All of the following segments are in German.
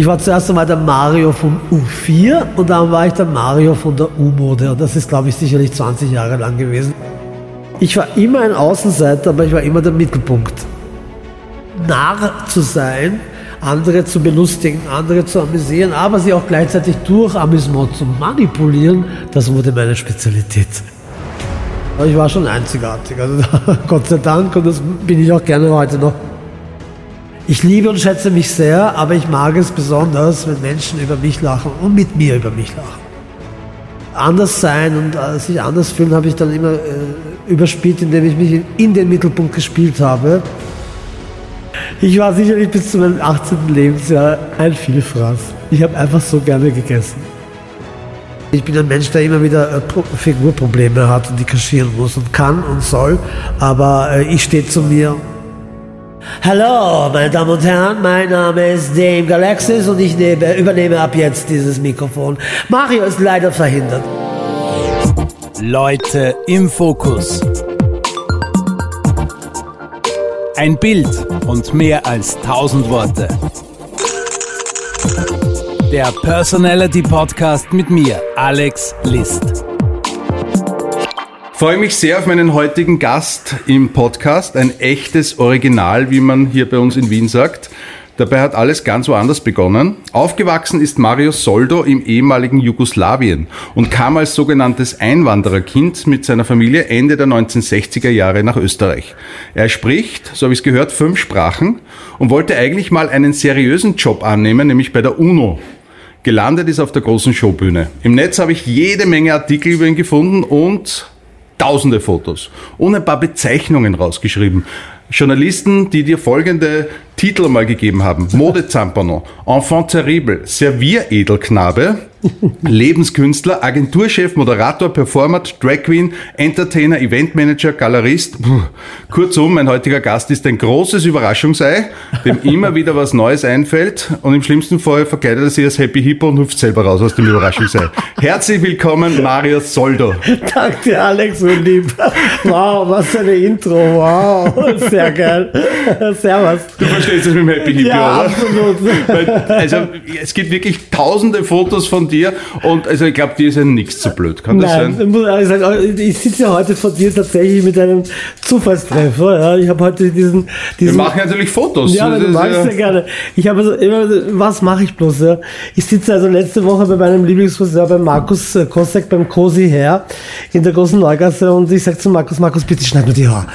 Ich war zuerst einmal der Mario vom U4 und dann war ich der Mario von der U-Mode. Und das ist, glaube ich, sicherlich 20 Jahre lang gewesen. Ich war immer ein Außenseiter, aber ich war immer der Mittelpunkt. Narr zu sein, andere zu belustigen, andere zu amüsieren, aber sie auch gleichzeitig durch Amüsement zu manipulieren, das wurde meine Spezialität. Ich war schon einzigartig, also Gott sei Dank und das bin ich auch gerne heute noch. Ich liebe und schätze mich sehr, aber ich mag es besonders, wenn Menschen über mich lachen und mit mir über mich lachen. Anders sein und äh, sich anders fühlen habe ich dann immer äh, überspielt, indem ich mich in, den Mittelpunkt gespielt habe. Ich war sicherlich bis zu meinem 18. Lebensjahr ein Vielfraß. Ich habe einfach so gerne gegessen. Ich bin ein Mensch, der immer wieder äh, Figurprobleme hat und die kaschieren muss und kann und soll, aber äh, ich stehe zu mir. Hallo, meine Damen und Herren, mein Name ist Dame Galaxis und ich nehme, übernehme ab jetzt dieses Mikrofon. Mario ist leider verhindert. Leute im Fokus. Ein Bild und mehr als tausend Worte. Der Personality Podcast mit mir, Alex List. Freue mich sehr auf meinen heutigen Gast im Podcast. Ein echtes Original, wie man hier bei uns in Wien sagt. Dabei hat alles ganz woanders begonnen. Aufgewachsen ist Mario Soldo im ehemaligen Jugoslawien und kam als sogenanntes Einwandererkind mit seiner Familie Ende der 1960er Jahre nach Österreich. Er spricht, so habe ich es gehört, fünf Sprachen und wollte eigentlich mal einen seriösen Job annehmen, nämlich bei der UNO. Gelandet ist auf der großen Showbühne. Im Netz habe ich jede Menge Artikel über ihn gefunden und tausende Fotos und ein paar Bezeichnungen rausgeschrieben. Journalisten, die dir folgende Titel mal gegeben haben. Modezampano, Enfant terrible, Servieredelknabe, Lebenskünstler, Agenturchef, Moderator, Performer, Drag Queen, Entertainer, Eventmanager, Galerist. Kurzum, mein heutiger Gast ist ein großes Überraschungsei, dem immer wieder was Neues einfällt und im schlimmsten Fall verkleidet er sich als Happy Hippo und hüpft selber raus aus dem Überraschungsei. Herzlich willkommen, Mario Soldo. Danke dir, Alex, so lieb. Wow, was für eine Intro. Wow, sehr geil. Servus. Du verstehst das mit dem Happy Hippo, Ja, oder? absolut. Weil, also, es gibt wirklich tausende Fotos von dir und also ich glaube, dir ist ja nichts zu blöd. Kann das Nein, sein? ich muss ehrlich sagen, ich sitze ja heute vor dir tatsächlich mit einem Zufallstreffer. Ja. Ich habe heute diesen, Wir diesen machen natürlich Fotos. Ja, Das du magst ja gerne. Ich habe also immer, was mache ich bloß? Ja? Ich sitze also letzte Woche bei meinem Lieblingsfriseur, bei Markus äh, Kosek, beim Cosi Hair in der großen Neugasse und ich sage zu Markus, Markus, bitte schneid mir die Haare.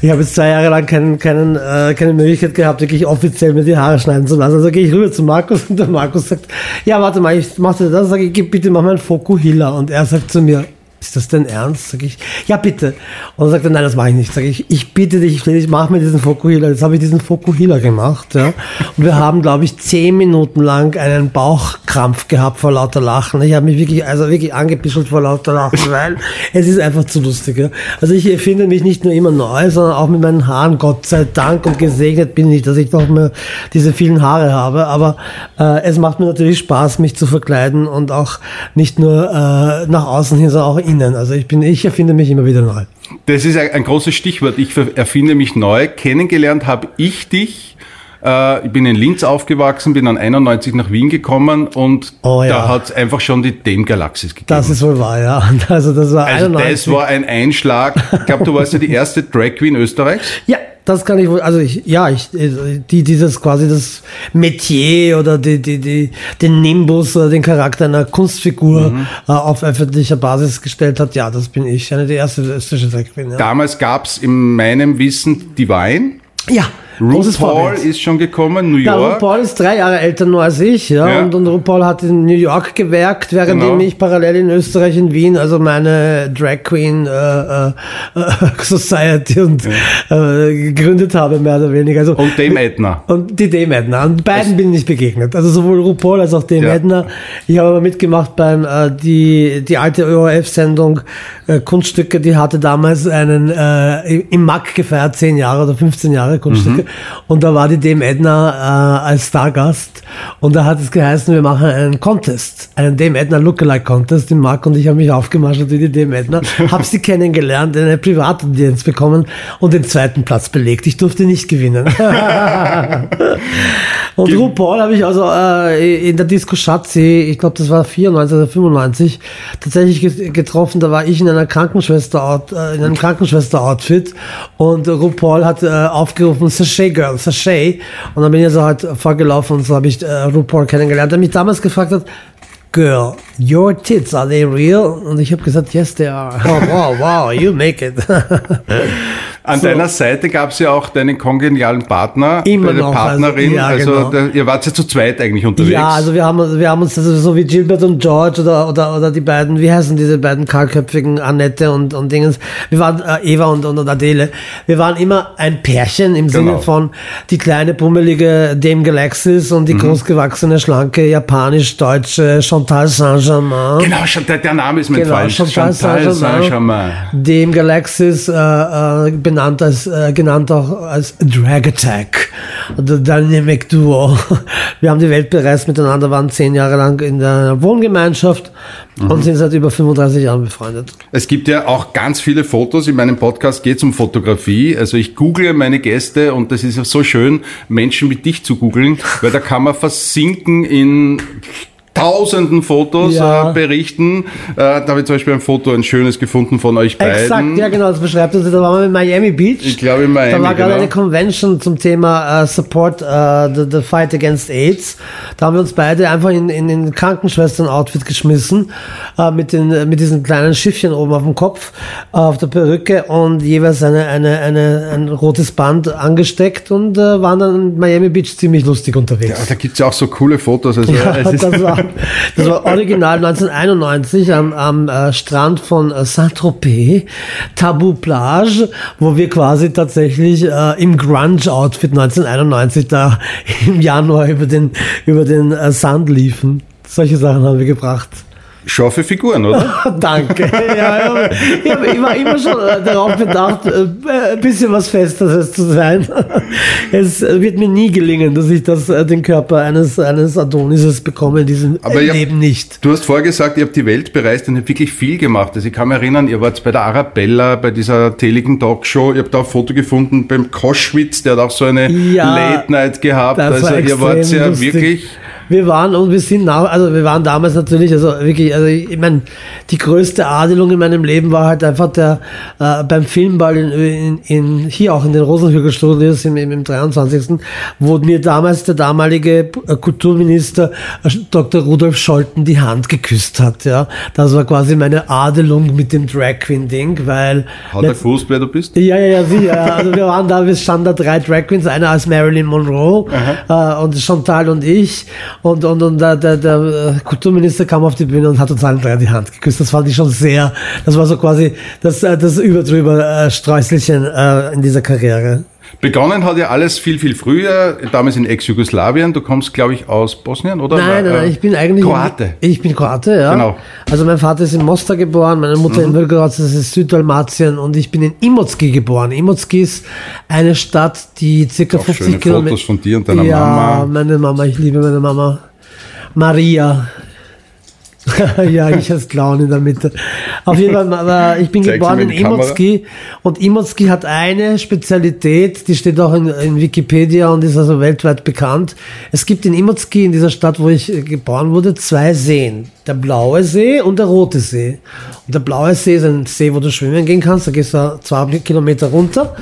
Ich habe jetzt zwei Jahre lang keinen, keinen, äh, keine Möglichkeit gehabt, wirklich offiziell mir die Haare schneiden zu lassen. Also gehe ich rüber zu Markus und der Markus sagt, ja, warte mal, ich mach dir das, sage ich, bitte mach mal einen Fokuhila. Und er sagt zu mir, ist das denn ernst? Sag ich, ja bitte. Und er, nein, das mache ich nicht. Sag ich, ich bitte dich, ich, flehe dich, mach mir diesen Fokuhila. Jetzt habe ich diesen Fokuhila gemacht. Ja. Und wir haben, glaube ich, zehn Minuten lang einen Bauchkrampf gehabt vor lauter Lachen. Ich habe mich wirklich, also wirklich angebischelt vor lauter Lachen, weil es ist einfach zu lustig. Ja. Also ich erfinde mich nicht nur immer neu, sondern auch mit meinen Haaren, Gott sei Dank. Und gesegnet bin ich, dass ich noch mehr diese vielen Haare habe. Aber äh, es macht mir natürlich Spaß, mich zu verkleiden und auch nicht nur äh, nach außen hin, sondern auch innen. Also ich bin, ich erfinde mich immer wieder neu. Das ist ein, großes Stichwort. Ich erfinde mich neu. Kennengelernt habe ich dich. Äh, ich bin in Linz aufgewachsen, bin dann 91 nach Wien gekommen und Oh ja. da hat es einfach schon die Dame Galaxis gegeben. Das ist wohl wahr, ja. Also das war also 91. das war ein Einschlag. Ich glaube, du warst ja die erste Drag Queen Österreichs. Ja, das kann ich wohl, also ich, ja, ich, die, dieses quasi das Metier oder die, die, die, den Nimbus oder den Charakter einer Kunstfigur Mhm. äh, auf öffentlicher Basis gestellt hat, ja, das bin ich. Eine der erste österreichische Drag Queen, ja. Damals gab es in meinem Wissen Divine. ja, großes RuPaul ist schon gekommen, New Ja, York. RuPaul ist drei Jahre älter nur als ich, ja. Ja. Und, und RuPaul hat in New York gewerkt, währenddem Genau. ich parallel in Österreich, in Wien, also meine Drag Queen äh, äh, äh, Society und äh, gegründet habe, mehr oder weniger. Also, und Dame Edna. Und die Dame Edna. Und beiden bin ich begegnet. Also sowohl RuPaul als auch Dame Ja. Edna. Ich habe aber mitgemacht beim, äh, die, die alte ORF-Sendung äh, Kunststücke, die hatte damals einen, äh, im- im MAC gefeiert, 10 Jahre oder 15 Jahre Kunststücke. Und da war die Dame Edna äh, als Stargast. Und da hat es geheißen, wir machen einen Contest. Einen Dame Edna Lookalike Contest im MAC. Und ich habe mich aufgemacht wie die Dame Edna. habe sie kennengelernt, eine Privataudienz bekommen und den zweiten Platz belegt. Ich durfte nicht gewinnen. Und Ge- RuPaul habe ich also äh, in der Disco Schatzi, ich glaube das war 94 oder 95, tatsächlich ge- getroffen. Da war ich in einer Krankenschwester äh, in einem Krankenschwester-Outfit und RuPaul hat äh, aufgerufen Sachet Girl, Sachet. Und dann bin ich also halt vorgelaufen und so habe ich äh, RuPaul kennengelernt. Der mich damals gefragt hat, Girl, your tits, are they real? Und ich habe gesagt, yes, they are. Oh, wow, wow, you make it. An So. deiner Seite gab es ja auch deinen kongenialen Partner, Immer deine noch, Partnerin. also- ja, Also, genau. ihr wart ja zu zweit eigentlich unterwegs. Ja, also wir haben, wir haben uns also so wie Gilbert und George oder, oder, oder die beiden, wie heißen diese beiden kahlköpfigen Annette und, und Dingens. Wir waren äh, Eva und, und Adele. Wir waren immer ein Pärchen im Sinne Genau. von die kleine pummelige Dame Galaxis und Mhm. die großgewachsene, schlanke, japanisch-deutsche Chantal Saint-Germain. Genau, der, der Name ist mir Genau, entfallen. Chantal Saint-Germain. Saint-Germain. Dem Galaxis äh, äh, benannt als äh, genannt auch als Drag Attack oder Dynamic Duo. Wir haben die Welt bereist miteinander, waren zehn Jahre lang in der Wohngemeinschaft und sind seit über 35 Jahren befreundet. Es gibt ja auch ganz viele Fotos. In meinem Podcast geht es um Fotografie. Also ich google meine Gäste und das ist ja so schön, Menschen wie dich zu googeln, weil da kann man versinken in tausenden Fotos Ja. äh, berichten. Äh, da habe ich zum Beispiel ein Foto, ein schönes gefunden von euch beiden. Exakt, ja genau, das beschreibt uns. Da waren wir in Miami Beach. Ich glaube in Miami, Da war gerade genau. eine Convention zum Thema äh, Support äh, the, the Fight Against AIDS. Da haben wir uns beide einfach in, in den Krankenschwestern-Outfit geschmissen, äh, mit, den, äh, mit diesen kleinen Schiffchen oben auf dem Kopf, äh, auf der Perücke und jeweils eine, eine, eine, ein rotes Band angesteckt und äh, waren dann in Miami Beach ziemlich lustig unterwegs. Ja, da gibt's ja auch so coole Fotos. Also Ja, es das, war, das war original 1991 am, am äh, Strand von äh, Saint-Tropez, Tabou Plage, wo wir quasi tatsächlich äh, im Grunge-Outfit 1991 da im Januar über den, über den äh, Sand liefen. Solche Sachen haben wir gebracht. Scharfe Figuren, oder? Danke. Ja, ich, hab- ich war immer schon darauf bedacht, äh, ein bisschen was Festeres zu sein. Es wird mir nie gelingen, dass ich das, äh, den Körper eines, eines Adonises bekomme in diesem Aber Leben nicht. Du hast vorher gesagt, ihr habt die Welt bereist und ihr habt wirklich viel gemacht. Also ich kann mich erinnern, ihr wart bei der Arabella, bei dieser teligen Talkshow. Ihr habt da ein Foto gefunden beim Koschwitz, der hat auch so eine Ja, Late Night gehabt. Also war ihr wart ja lustig. wirklich... Wir waren und wir sind nach, also wir waren damals natürlich, also wirklich, also ich, ich meine, die größte Adelung in meinem Leben war halt einfach der äh, beim Filmball in, in, in hier auch in den Rosenhügel Studios im, im, im 23. wo mir damals der damalige äh, Kulturminister äh, Dr. Rudolf Scholten die Hand geküsst hat, ja. Das war quasi meine Adelung mit dem Drag Queen Ding, weil Hat er gewusst, wer du bist? ja, ja, ja, sicher. ja. Also wir waren da, wir standen da drei Drag Queens, einer als Marilyn Monroe äh, und Chantal und ich. Und, und, und der, der, der äh, Kulturminister kam auf die Bühne und hat uns allen drei die Hand geküsst. Das fand ich schon sehr, das war so quasi das, äh, das Überdrüber äh, Sträußelchen äh, in dieser Karriere. Begonnen hat ja alles viel, viel früher, damals in Ex-Jugoslawien. Du kommst, glaube ich, aus Bosnien, oder? Nein, nein, Äh, nein, ich bin eigentlich. Kroate. Ich bin Kroate, ja. Genau. Also mein Vater ist in Mostar geboren, meine Mutter in Belgrad, das ist Süddalmatien und ich bin in Imotski geboren. Imotski ist eine Stadt, die circa Auch 50 schöne Kilometer. Fotos von dir und deiner ja, Mama. meine Mama, ich liebe meine Mama. Maria. ja, ich als Clown in der Mitte. Auf jeden Fall, aber ich bin Zeig geboren in. Imotski und Imotski hat eine Spezialität, die steht auch in, in Wikipedia und ist also weltweit bekannt. Es gibt in Imotski, in dieser Stadt, wo ich geboren wurde, zwei Seen. Der blaue See und der rote See. Und der blaue See ist ein See, wo du schwimmen gehen kannst. Da gehst du zwei Kilometer runter.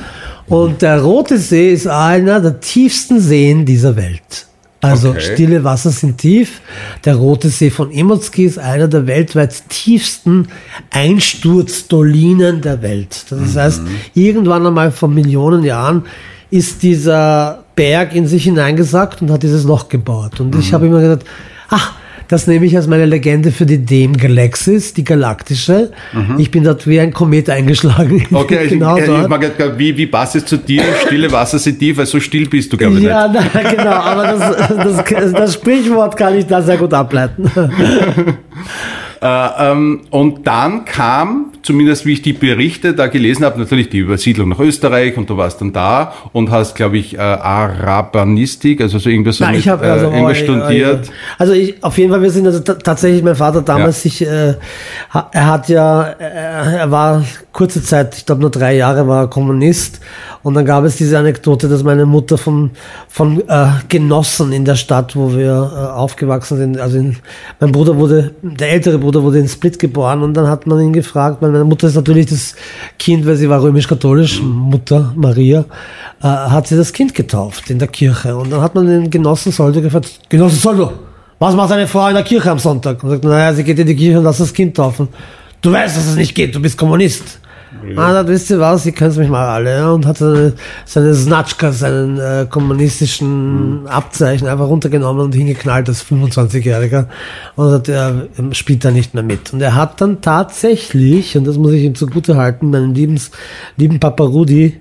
Und der rote See ist einer der tiefsten Seen dieser Welt. Also Okay. stille Wasser sind tief. Der Rote See von Imotski ist einer der weltweit tiefsten Einsturzdolinen der Welt. Das heißt, irgendwann einmal vor Millionen Jahren ist dieser Berg in sich hineingesackt und hat dieses Loch gebaut. Und ich habe immer gedacht, ach, das nehme ich als meine Legende für die Dem Galaxis, die galaktische. Ich bin dort wie ein Komet eingeschlagen. Okay, genau ich, ich, mag, wie, wie passt es zu dir? Stille Wasser sind tief, weil so still bist du, glaube ich, Ja, na, genau, aber das, das, das Sprichwort kann ich da sehr gut ableiten. Äh, ähm, und dann kam, zumindest wie ich die Berichte da gelesen habe, natürlich die Übersiedlung nach Österreich und du warst dann da und hast, glaube ich, äh, Arabanistik, also so irgendwas so Nein, mit, ich also äh, oh, studiert. Also ich, auf jeden Fall, wir sind also ta- tatsächlich, mein Vater damals sich, äh, ha- er hat ja, äh, er war kurze Zeit, ich glaube nur drei Jahre war er Kommunist Und dann gab es diese Anekdote, dass meine Mutter von, von äh, Genossen in der Stadt, wo wir äh, aufgewachsen sind, also in, mein Bruder wurde, der ältere Bruder wurde in Split geboren und dann hat man ihn gefragt, weil meine Mutter ist natürlich das Kind, weil sie war römisch-katholisch, Mutter Maria, äh, hat sie das Kind getauft in der Kirche. Und dann hat man den Genossen Soldo gefragt, Genossen Soldo, was macht eine Frau in der Kirche am Sonntag? Und sagt, naja, sie geht in die Kirche und lässt das Kind taufen. Du weißt, dass es nicht geht, du bist Kommunist. Ah, dann wisst ihr was, ihr könnt mich mal alle. Ja, und hat seine, seine Snatschka, seinen äh, kommunistischen Abzeichen einfach runtergenommen und hingeknallt als 25-Jähriger. Und hat, er ähm, spielt da nicht mehr mit. Und er hat dann tatsächlich, und das muss ich ihm zugute halten, meinen lieben, lieben Papa Rudi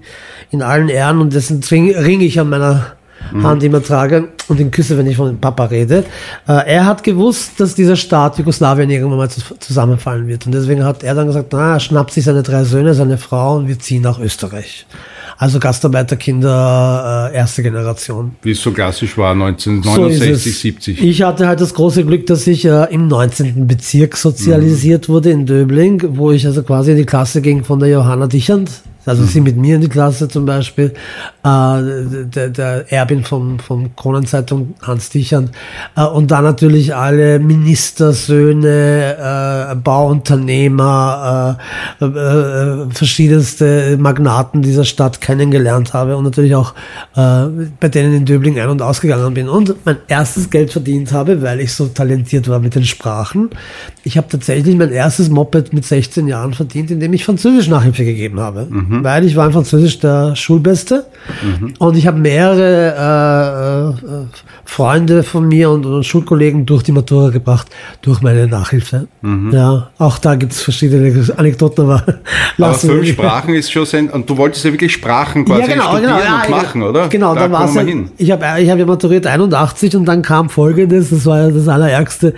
in allen Ehren, und dessen ringe ich an meiner Hand immer trage und ihn küsse, wenn ich von Papa rede. Äh, er hat gewusst, dass dieser Staat Jugoslawien irgendwann mal zus- zusammenfallen wird. Und deswegen hat er dann gesagt, na, er schnappt sich seine drei Söhne, seine Frau und wir ziehen nach Österreich. Also Gastarbeiterkinder äh, erste Generation. Wie es so klassisch war, So ist 1969, es. 70. Ich hatte halt das große Glück, dass ich äh, im 19. Bezirk sozialisiert wurde in Döbling, wo ich also quasi in die Klasse ging von der Johanna Dichand. Also sie mit mir in die Klasse zum Beispiel, äh, der, der Erbin vom, vom Kronenzeitung Hans Dichand äh, und dann natürlich alle Ministersöhne, äh, Bauunternehmer, äh, äh, verschiedenste Magnaten dieser Stadt kennengelernt habe und natürlich auch äh, bei denen in Döbling ein- und ausgegangen bin und mein erstes Geld verdient habe, weil ich so talentiert war mit den Sprachen. Ich habe tatsächlich mein erstes Moped mit 16 Jahren verdient, indem ich Französisch Nachhilfe gegeben habe, weil ich war in Französisch der Schulbeste und ich habe mehrere äh, äh, Freunde von mir und, und Schulkollegen durch die Matura gebracht, durch meine Nachhilfe. Ja, auch da gibt es verschiedene Anekdoten, aber Aber fünf Sprachen ist schon sein, und du wolltest ja wirklich Sprachen quasi studieren ja, und ja. machen, oder? Genau, da dann war es ja, ich habe ich hab ja maturiert 81 und dann kam folgendes, das war ja das allerärgste.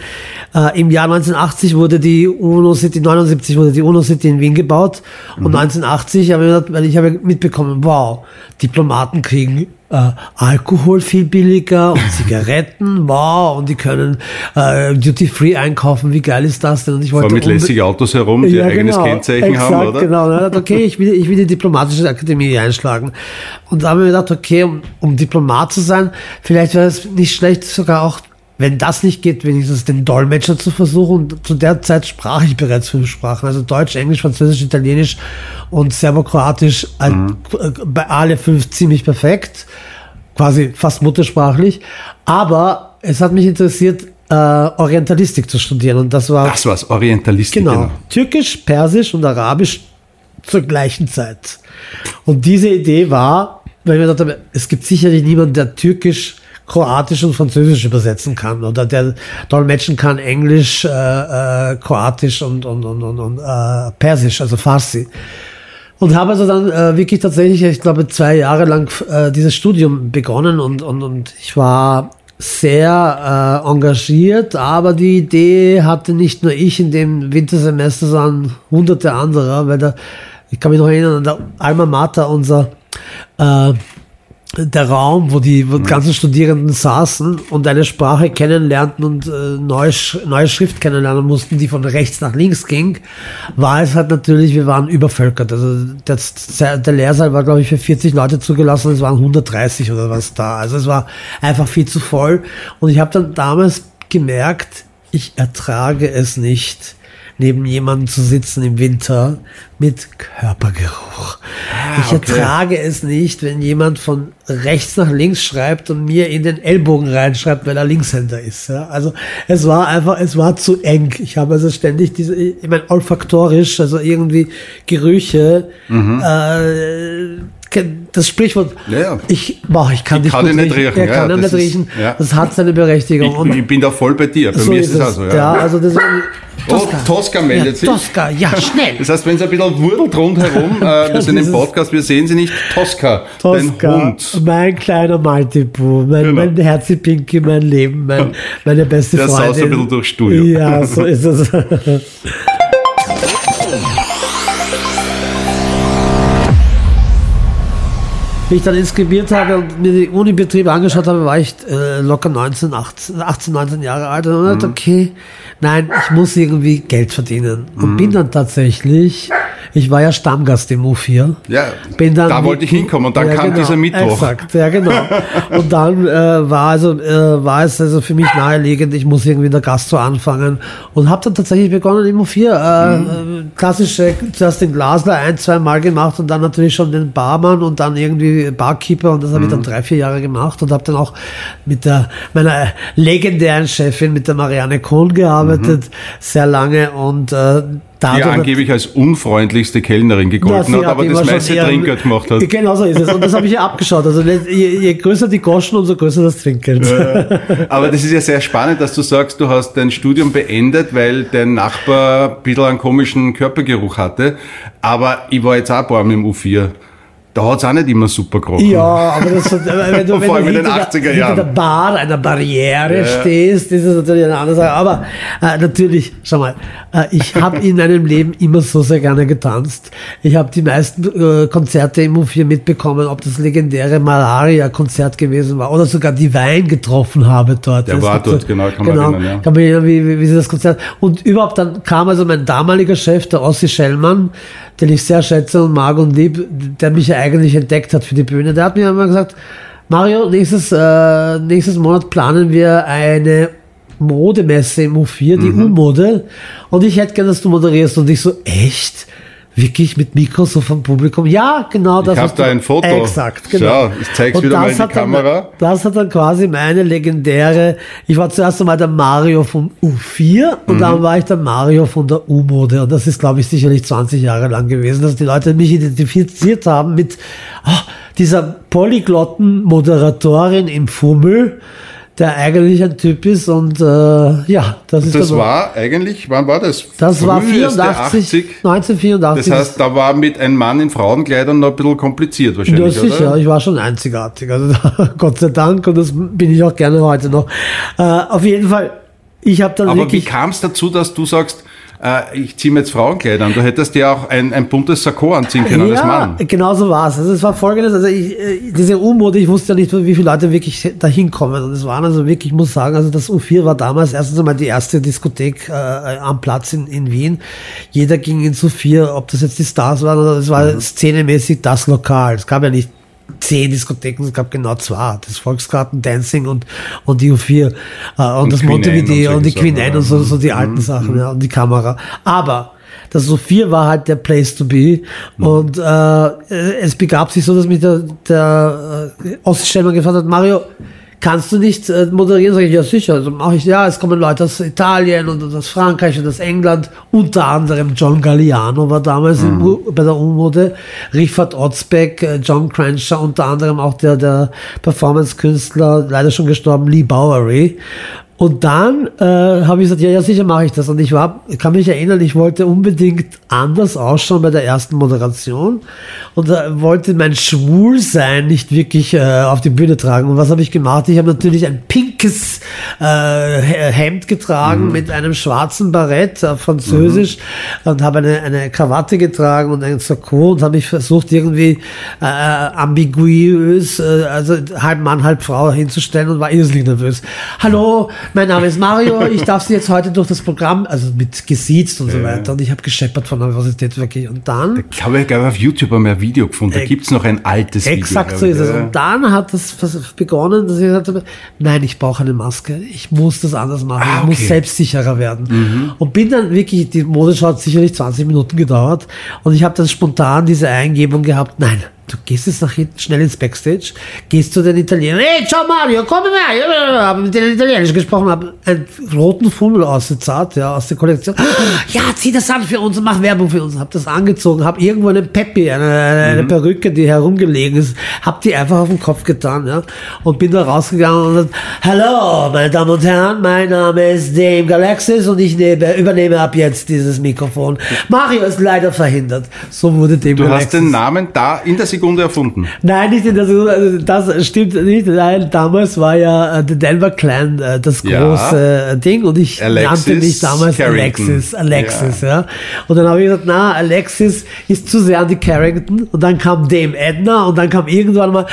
Äh, Im Jahr 1980 wurde die UNO City, 79 wurde die UNO City in Wien gebaut und Mhm. 1980 habe ich gedacht, weil ich habe mitbekommen, wow, Diplomaten kriegen äh, Alkohol viel billiger und Zigaretten, wow, und die können äh, Duty-Free einkaufen, wie geil ist das denn? Und ich wollte Fahren mit lässigen Autos herum, die ja, eigenes genau. Kennzeichen Exakt, haben, oder? Genau, er gesagt, okay, ich will, ich will die diplomatische Akademie einschlagen. Und da haben wir gedacht, okay, um, um Diplomat zu sein, vielleicht wäre es nicht schlecht, sogar auch, wenn das nicht geht, wenigstens den Dolmetscher zu versuchen. Und zu der Zeit sprach ich bereits fünf Sprachen, also Deutsch, Englisch, Französisch, Italienisch und Serbokroatisch, äh, bei alle fünf ziemlich perfekt, quasi fast muttersprachlich. Aber es hat mich interessiert, äh, Orientalistik zu studieren und das war Das war's, Orientalistik. Genau. Türkisch, Persisch und Arabisch zur gleichen Zeit. Und diese Idee war, weil gedacht habe, es gibt sicherlich niemanden, der Türkisch, Kroatisch und Französisch übersetzen kann oder der dolmetschen kann Englisch, äh, äh, Kroatisch und, und, und, und, und äh, Persisch, also Farsi. Und habe also dann äh, wirklich tatsächlich, ich glaube, zwei Jahre lang äh, dieses Studium begonnen und, und, und ich war sehr äh, engagiert, aber die Idee hatte nicht nur ich in dem Wintersemester, sondern hunderte anderer, weil da, ich kann mich noch erinnern, an der Alma Mater, unser äh, der Raum, wo die, wo die ganzen Studierenden saßen und eine Sprache kennenlernten und äh, neue, Sch- neue Schrift kennenlernen mussten, die von rechts nach links ging, war es halt natürlich, wir waren übervölkert. Also das, der Lehrsaal war, glaube ich, für 40 Leute zugelassen, es waren 130 oder was da. Also es war einfach viel zu voll. Und ich habe dann damals gemerkt, ich ertrage es nicht, neben jemandem zu sitzen im Winter mit Körpergeruch. ich okay. ertrage es nicht, wenn jemand von rechts nach links schreibt und mir in den Ellbogen reinschreibt, weil er Linkshänder ist. Ja? Also es war einfach, es war zu eng. Ich habe also ständig diese, ich meine, olfaktorisch, also irgendwie Gerüche, äh, das Sprichwort, Ja, ja. ich, boah, ich kann Ich kann nicht riechen, ja, kann das nicht ist- riechen. ja. Das hat seine Berechtigung. Ich, ich bin da voll bei dir. Bei so mir ist ist es also. Ja, Ja. also deswegen. Oh, Tosca meldet ja, sich. Tosca, ja, schnell. Das heißt, wenn es ein bisschen wurdelt rundherum, äh, wir sind im Podcast, wir sehen sie nicht. Tosca, Tosca, dein Hund. mein kleiner Maltipu, mein, Genau. mein Herzi Pinky, mein Leben, mein, meine beste Der saust Freundin. ein bisschen durchs Studio. Ja, so ist es. Wie ich dann inskribiert habe und mir die Unibetriebe angeschaut habe, war ich äh, locker 19, 18, 18, 19 Jahre alt und dachte, okay, nein, ich muss irgendwie Geld verdienen. Und bin dann tatsächlich Ich war ja Stammgast im U4. Ja, Bin dann da wollte ich hinkommen und dann Ja, kam genau, dieser Mittwoch. Exakt, ja genau. Und dann äh, war also äh, war es also für mich naheliegend, ich muss irgendwie in der Gastro anfangen und habe dann tatsächlich begonnen im U4 äh, Mhm. äh, klassische zuerst den Glasler ein, zwei Mal gemacht und dann natürlich schon den Barmann und dann irgendwie Barkeeper und das habe ich Mhm. dann drei, vier Jahre gemacht und habe dann auch mit der meiner legendären Chefin mit der Marianne Kohn gearbeitet, sehr lange und äh, Die dadurch angeblich als unfreundlichste Kellnerin ja, gegolten hat, aber das meiste Trinkgeld gemacht hat. Genau so ist es. Und das habe ich ja abgeschaut. Also je, je größer die Groschen, umso größer das Trinkgeld. Aber das ist ja sehr spannend, dass du sagst, du hast dein Studium beendet, weil dein Nachbar ein bisschen einen komischen Körpergeruch hatte. Aber ich war jetzt auch ein paar Mal im U4. Da hat's auch nicht immer super gerochen. Ja, aber das, wenn du, wenn Vor allem du in den hinter, 80er der, Jahren. hinter der Bar einer Barriere Ja. stehst, ist das natürlich eine andere Sache. Aber äh, natürlich, schau mal, äh, ich habe in meinem Leben immer so sehr gerne getanzt. Ich habe die meisten äh, Konzerte im U4 mitbekommen, ob das legendäre Malaria-Konzert gewesen war oder sogar die Wein getroffen habe dort. Der Es war dort, so- genau, kann man erinnern, ja. kann mich erinnern, wie, wie, wie sie das Konzert. Und überhaupt dann kam also mein damaliger Chef, der Ossi Schellmann, den ich sehr schätze und mag und lieb, der mich ja eigentlich entdeckt hat für die Bühne. Der hat mir immer gesagt, Mario, nächstes, äh, nächstes Monat planen wir eine Modemesse im U4, die Mhm. U-Mode. Und ich hätte gerne, dass du moderierst. Und ich so, echt? Wirklich mit Mikro so vom Publikum? Ja, genau das. hab was da ein Foto. Exakt, genau. Schau, ich zeig's Und wieder mal in die hat dann- Kamera. das hat dann quasi meine legendäre, ich war zuerst einmal der Mario vom U4 und Mhm. dann war ich der Mario von der U-Mode und das ist, glaube ich, sicherlich 20 Jahre lang gewesen, dass die Leute mich identifiziert haben mit ah, dieser polyglotten Moderatorin im Fummel, der eigentlich ein Typ ist und äh, ja, das ist Das war eigentlich, wann war das? das war Früheste 84, 80. 1984. Das heißt, da war mit einem Mann in Frauenkleidern noch ein bisschen kompliziert Ja, wahrscheinlich, sicher, oder? ich war schon einzigartig. Also Gott sei Dank und das bin ich auch gerne heute noch. Äh, auf jeden Fall, ich habe dann Aber wie wirklich. kam es dazu, dass du sagst, äh, ich ziehe mir jetzt Frauenkleider an? Du hättest ja auch ein, ein buntes Sakko anziehen können als ja, Mann. genau so war es. Also es war folgendes, also ich, äh, diese U-Mode, ich wusste ja nicht, wie viele Leute wirklich dahin kommen. Und es waren also wirklich, ich muss sagen, also das U4 war damals erstens einmal die erste Diskothek äh, am Platz in, in Wien. Jeder ging ins U4, ob das jetzt die Stars waren oder es Mhm. war szenemäßig das Lokal. Es gab ja nicht zehn Diskotheken, es gab genau zwei. Das Volksgarten Dancing und, und die U4 äh, und, das Queen Montevideo und und, die Queen Anne und so, so die alten Sachen ja, und die Kamera. Aber das Sophia war halt der Place to be. Und äh, es begab sich so, dass mich der, der äh, Ossi Stellmann gefragt hat, Mario, kannst du nicht äh, moderieren? Sag ich, ja sicher. Also mache ich, ja, es kommen Leute aus Italien und aus Frankreich und aus England. Unter anderem John Galliano war damals im U, bei der U-Mode. Richard Otzbeck, äh, John Crenshaw, unter anderem auch der, der Performance-Künstler, leider schon gestorben, Lee Bowery. Und dann äh, habe ich gesagt, ja, ja, sicher mache ich das. Und ich war, kann mich erinnern, ich wollte unbedingt anders ausschauen bei der ersten Moderation und äh, wollte mein Schwulsein nicht wirklich äh, auf die Bühne tragen. Und was habe ich gemacht? Ich habe natürlich ein pinkes äh, Hemd getragen mit einem schwarzen Barett, äh, französisch, und habe eine, eine Krawatte getragen und ein Sakko und habe mich versucht, irgendwie äh, ambiguös, äh, also halb Mann, halb Frau hinzustellen und war irrsinnig nervös. Hallo, mein Name ist Mario, ich darf Sie jetzt heute durch das Programm, also mit gesiezt und so weiter. Und ich habe gescheppert von Nervosität wirklich. Und dann, Ich habe ja auf YouTube ein Video gefunden. Da Ex- gibt's noch ein altes Video. exakt so ich, ist es. ja. Und dann hat das begonnen, dass ich gesagt habe, nein, ich brauche eine Maske. Ich muss das anders machen. Ah, Ich muss okay. Mhm. selbstsicherer werden. Und bin dann wirklich, die Modeschau hat sicherlich 20 Minuten gedauert. Und ich habe dann spontan diese Eingebung gehabt, nein, du gehst jetzt nach hinten schnell ins Backstage, gehst zu den Italienern, hey, ciao Mario, komm her, habe mit denen Italienisch gesprochen, habe einen roten Fummel ausgezahlt, ja, aus der Kollektion. Ja, zieh das an für uns und mach Werbung für uns. Hab das angezogen, hab irgendwo einen Peppi, eine, eine, eine Perücke, die herumgelegen ist, hab die einfach auf den Kopf getan, ja, und bin da rausgegangen und hallo, meine Damen und Herren, mein Name ist Dave Galaxis und ich nehme, übernehme ab jetzt dieses Mikrofon. Mario ist leider verhindert. So wurde Dave Du Galaxis. hast den Namen da in der Sekunde erfunden. Nein, nicht in der Sekunde, also das stimmt nicht. Nein, damals war ja äh, der Denver Clan äh, das Ja. große äh, Ding und ich Alexis nannte mich damals Carrington. Alexis. Alexis, ja. Und dann habe ich gesagt, na, Alexis ist zu sehr an die Carrington und dann kam Dame Edna und dann kam irgendwann mal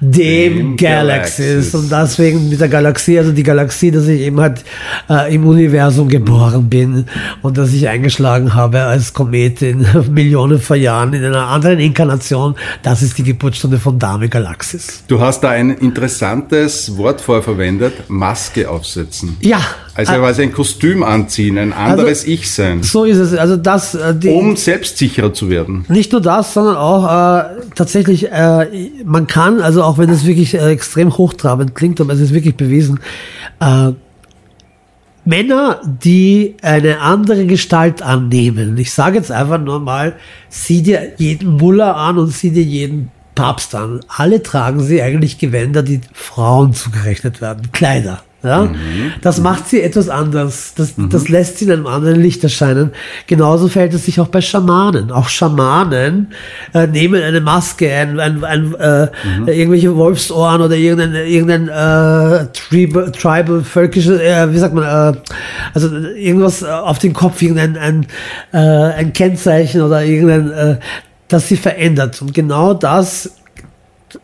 Dame Galaxis. Galaxis. Und deswegen mit der Galaxie, also die Galaxie, dass ich eben halt äh, im Universum geboren bin und dass ich eingeschlagen habe als Komet in Millionen von Jahren in einer anderen Inkarnation, das ist die Geburtsstunde von Dame Galaxis. Du hast da ein interessantes Wort vorher verwendet, Maske aufsetzen. Ja, Also äh, quasi ein Kostüm anziehen, ein anderes Ich sein, so ist es. Also das, äh, die, um selbstsicherer zu werden. Nicht nur das, sondern auch äh, tatsächlich, äh, man kann, also auch wenn es wirklich äh, extrem hochtrabend klingt, aber es ist wirklich bewiesen, äh, Männer, die eine andere Gestalt annehmen, ich sage jetzt einfach nur mal, sieh dir jeden Muller an und sieh dir jeden Papst an. Alle tragen sie eigentlich Gewänder, die Frauen zugerechnet werden, Kleider. Ja? Das macht sie etwas anders. Das, das lässt sie in einem anderen Licht erscheinen. Genauso verhält es sich auch bei Schamanen. Auch Schamanen äh, nehmen eine Maske, ein, ein, ein, äh, irgendwelche Wolfsohren oder irgendein, irgendein äh, Tribal, Tribal völkische, äh, wie sagt man, äh, also irgendwas äh, auf den Kopf, irgendein ein, äh, ein Kennzeichen oder irgendein, äh, das sie verändert. Und genau das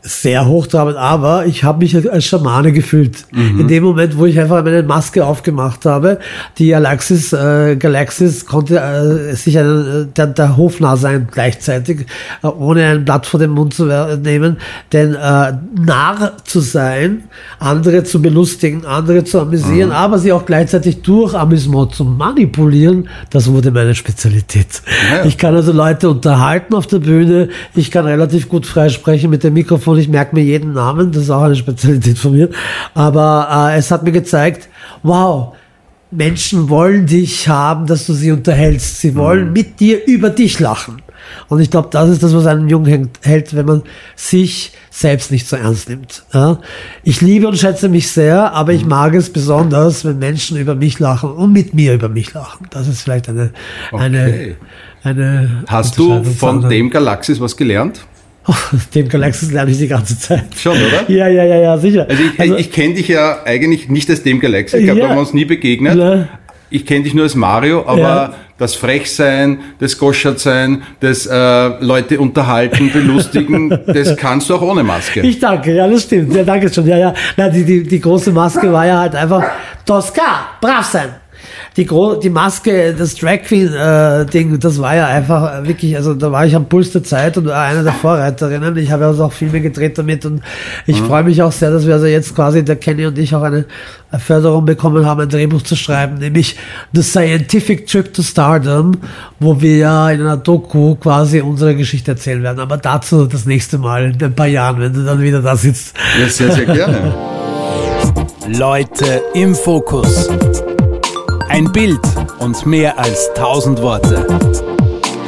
sehr hochtrabend, aber ich habe mich als Schamane gefühlt. In dem Moment, wo ich einfach meine Maske aufgemacht habe, die Galaxis, äh, Galaxis konnte äh, sich einen, äh, der, der Hofnarr sein gleichzeitig, äh, ohne ein Blatt vor den Mund zu nehmen. Denn äh, Narr zu sein, andere zu belustigen, andere zu amüsieren, aber sie auch gleichzeitig durch Amüsement zu manipulieren, das wurde meine Spezialität. Ja. Ich kann also Leute unterhalten auf der Bühne. Ich kann relativ gut freisprechen mit dem Mikrofon. Ich merke mir jeden Namen. Das ist auch eine Spezialität von mir. Aber äh, es hat mir gezeigt, wow, Menschen wollen dich haben, dass du sie unterhältst. Sie wollen mit dir über dich lachen. Und ich glaube, das ist das, was einen jung hängt- hält, wenn man sich selbst nicht so ernst nimmt. Ja? Ich liebe und schätze mich sehr, aber ich mag es besonders, wenn Menschen über mich lachen und mit mir über mich lachen. Das ist vielleicht eine, eine, Okay. eine Hast du von dem Galaxis was gelernt? Dem Galaxis lerne ich die ganze Zeit. Schon, oder? Ja, ja, ja, ja, sicher. Also ich, ich kenne dich ja eigentlich nicht als dem Galaxis, ich glaube, Ja. da haben wir uns nie begegnet. Ne? Ich kenne dich nur als Mario, aber Ja. das Frechsein, das Goschert-Sein, das äh, Leute unterhalten, belustigen, das kannst du auch ohne Maske. Ich danke, ja, das stimmt. Ja, danke schon. Ja, ja. Na, die, die, die große Maske war ja halt einfach Tosca, brav sein. Die, Gro die Maske, das Drag Queen äh, das war ja einfach äh, wirklich, also da war ich am Puls der Zeit und war eine der Vorreiterinnen. Ich habe also auch Filme gedreht damit und ich freue mich auch sehr, dass wir also jetzt quasi, der Kenny und ich auch eine Förderung bekommen haben, ein Drehbuch zu schreiben, nämlich The Scientific Trip to Stardom, wo wir ja in einer Doku quasi unsere Geschichte erzählen werden. Aber dazu das nächste Mal in ein paar Jahren, wenn du dann wieder da sitzt. Ja, sehr, sehr gerne. Leute im Fokus. Ein Bild und mehr als tausend Worte.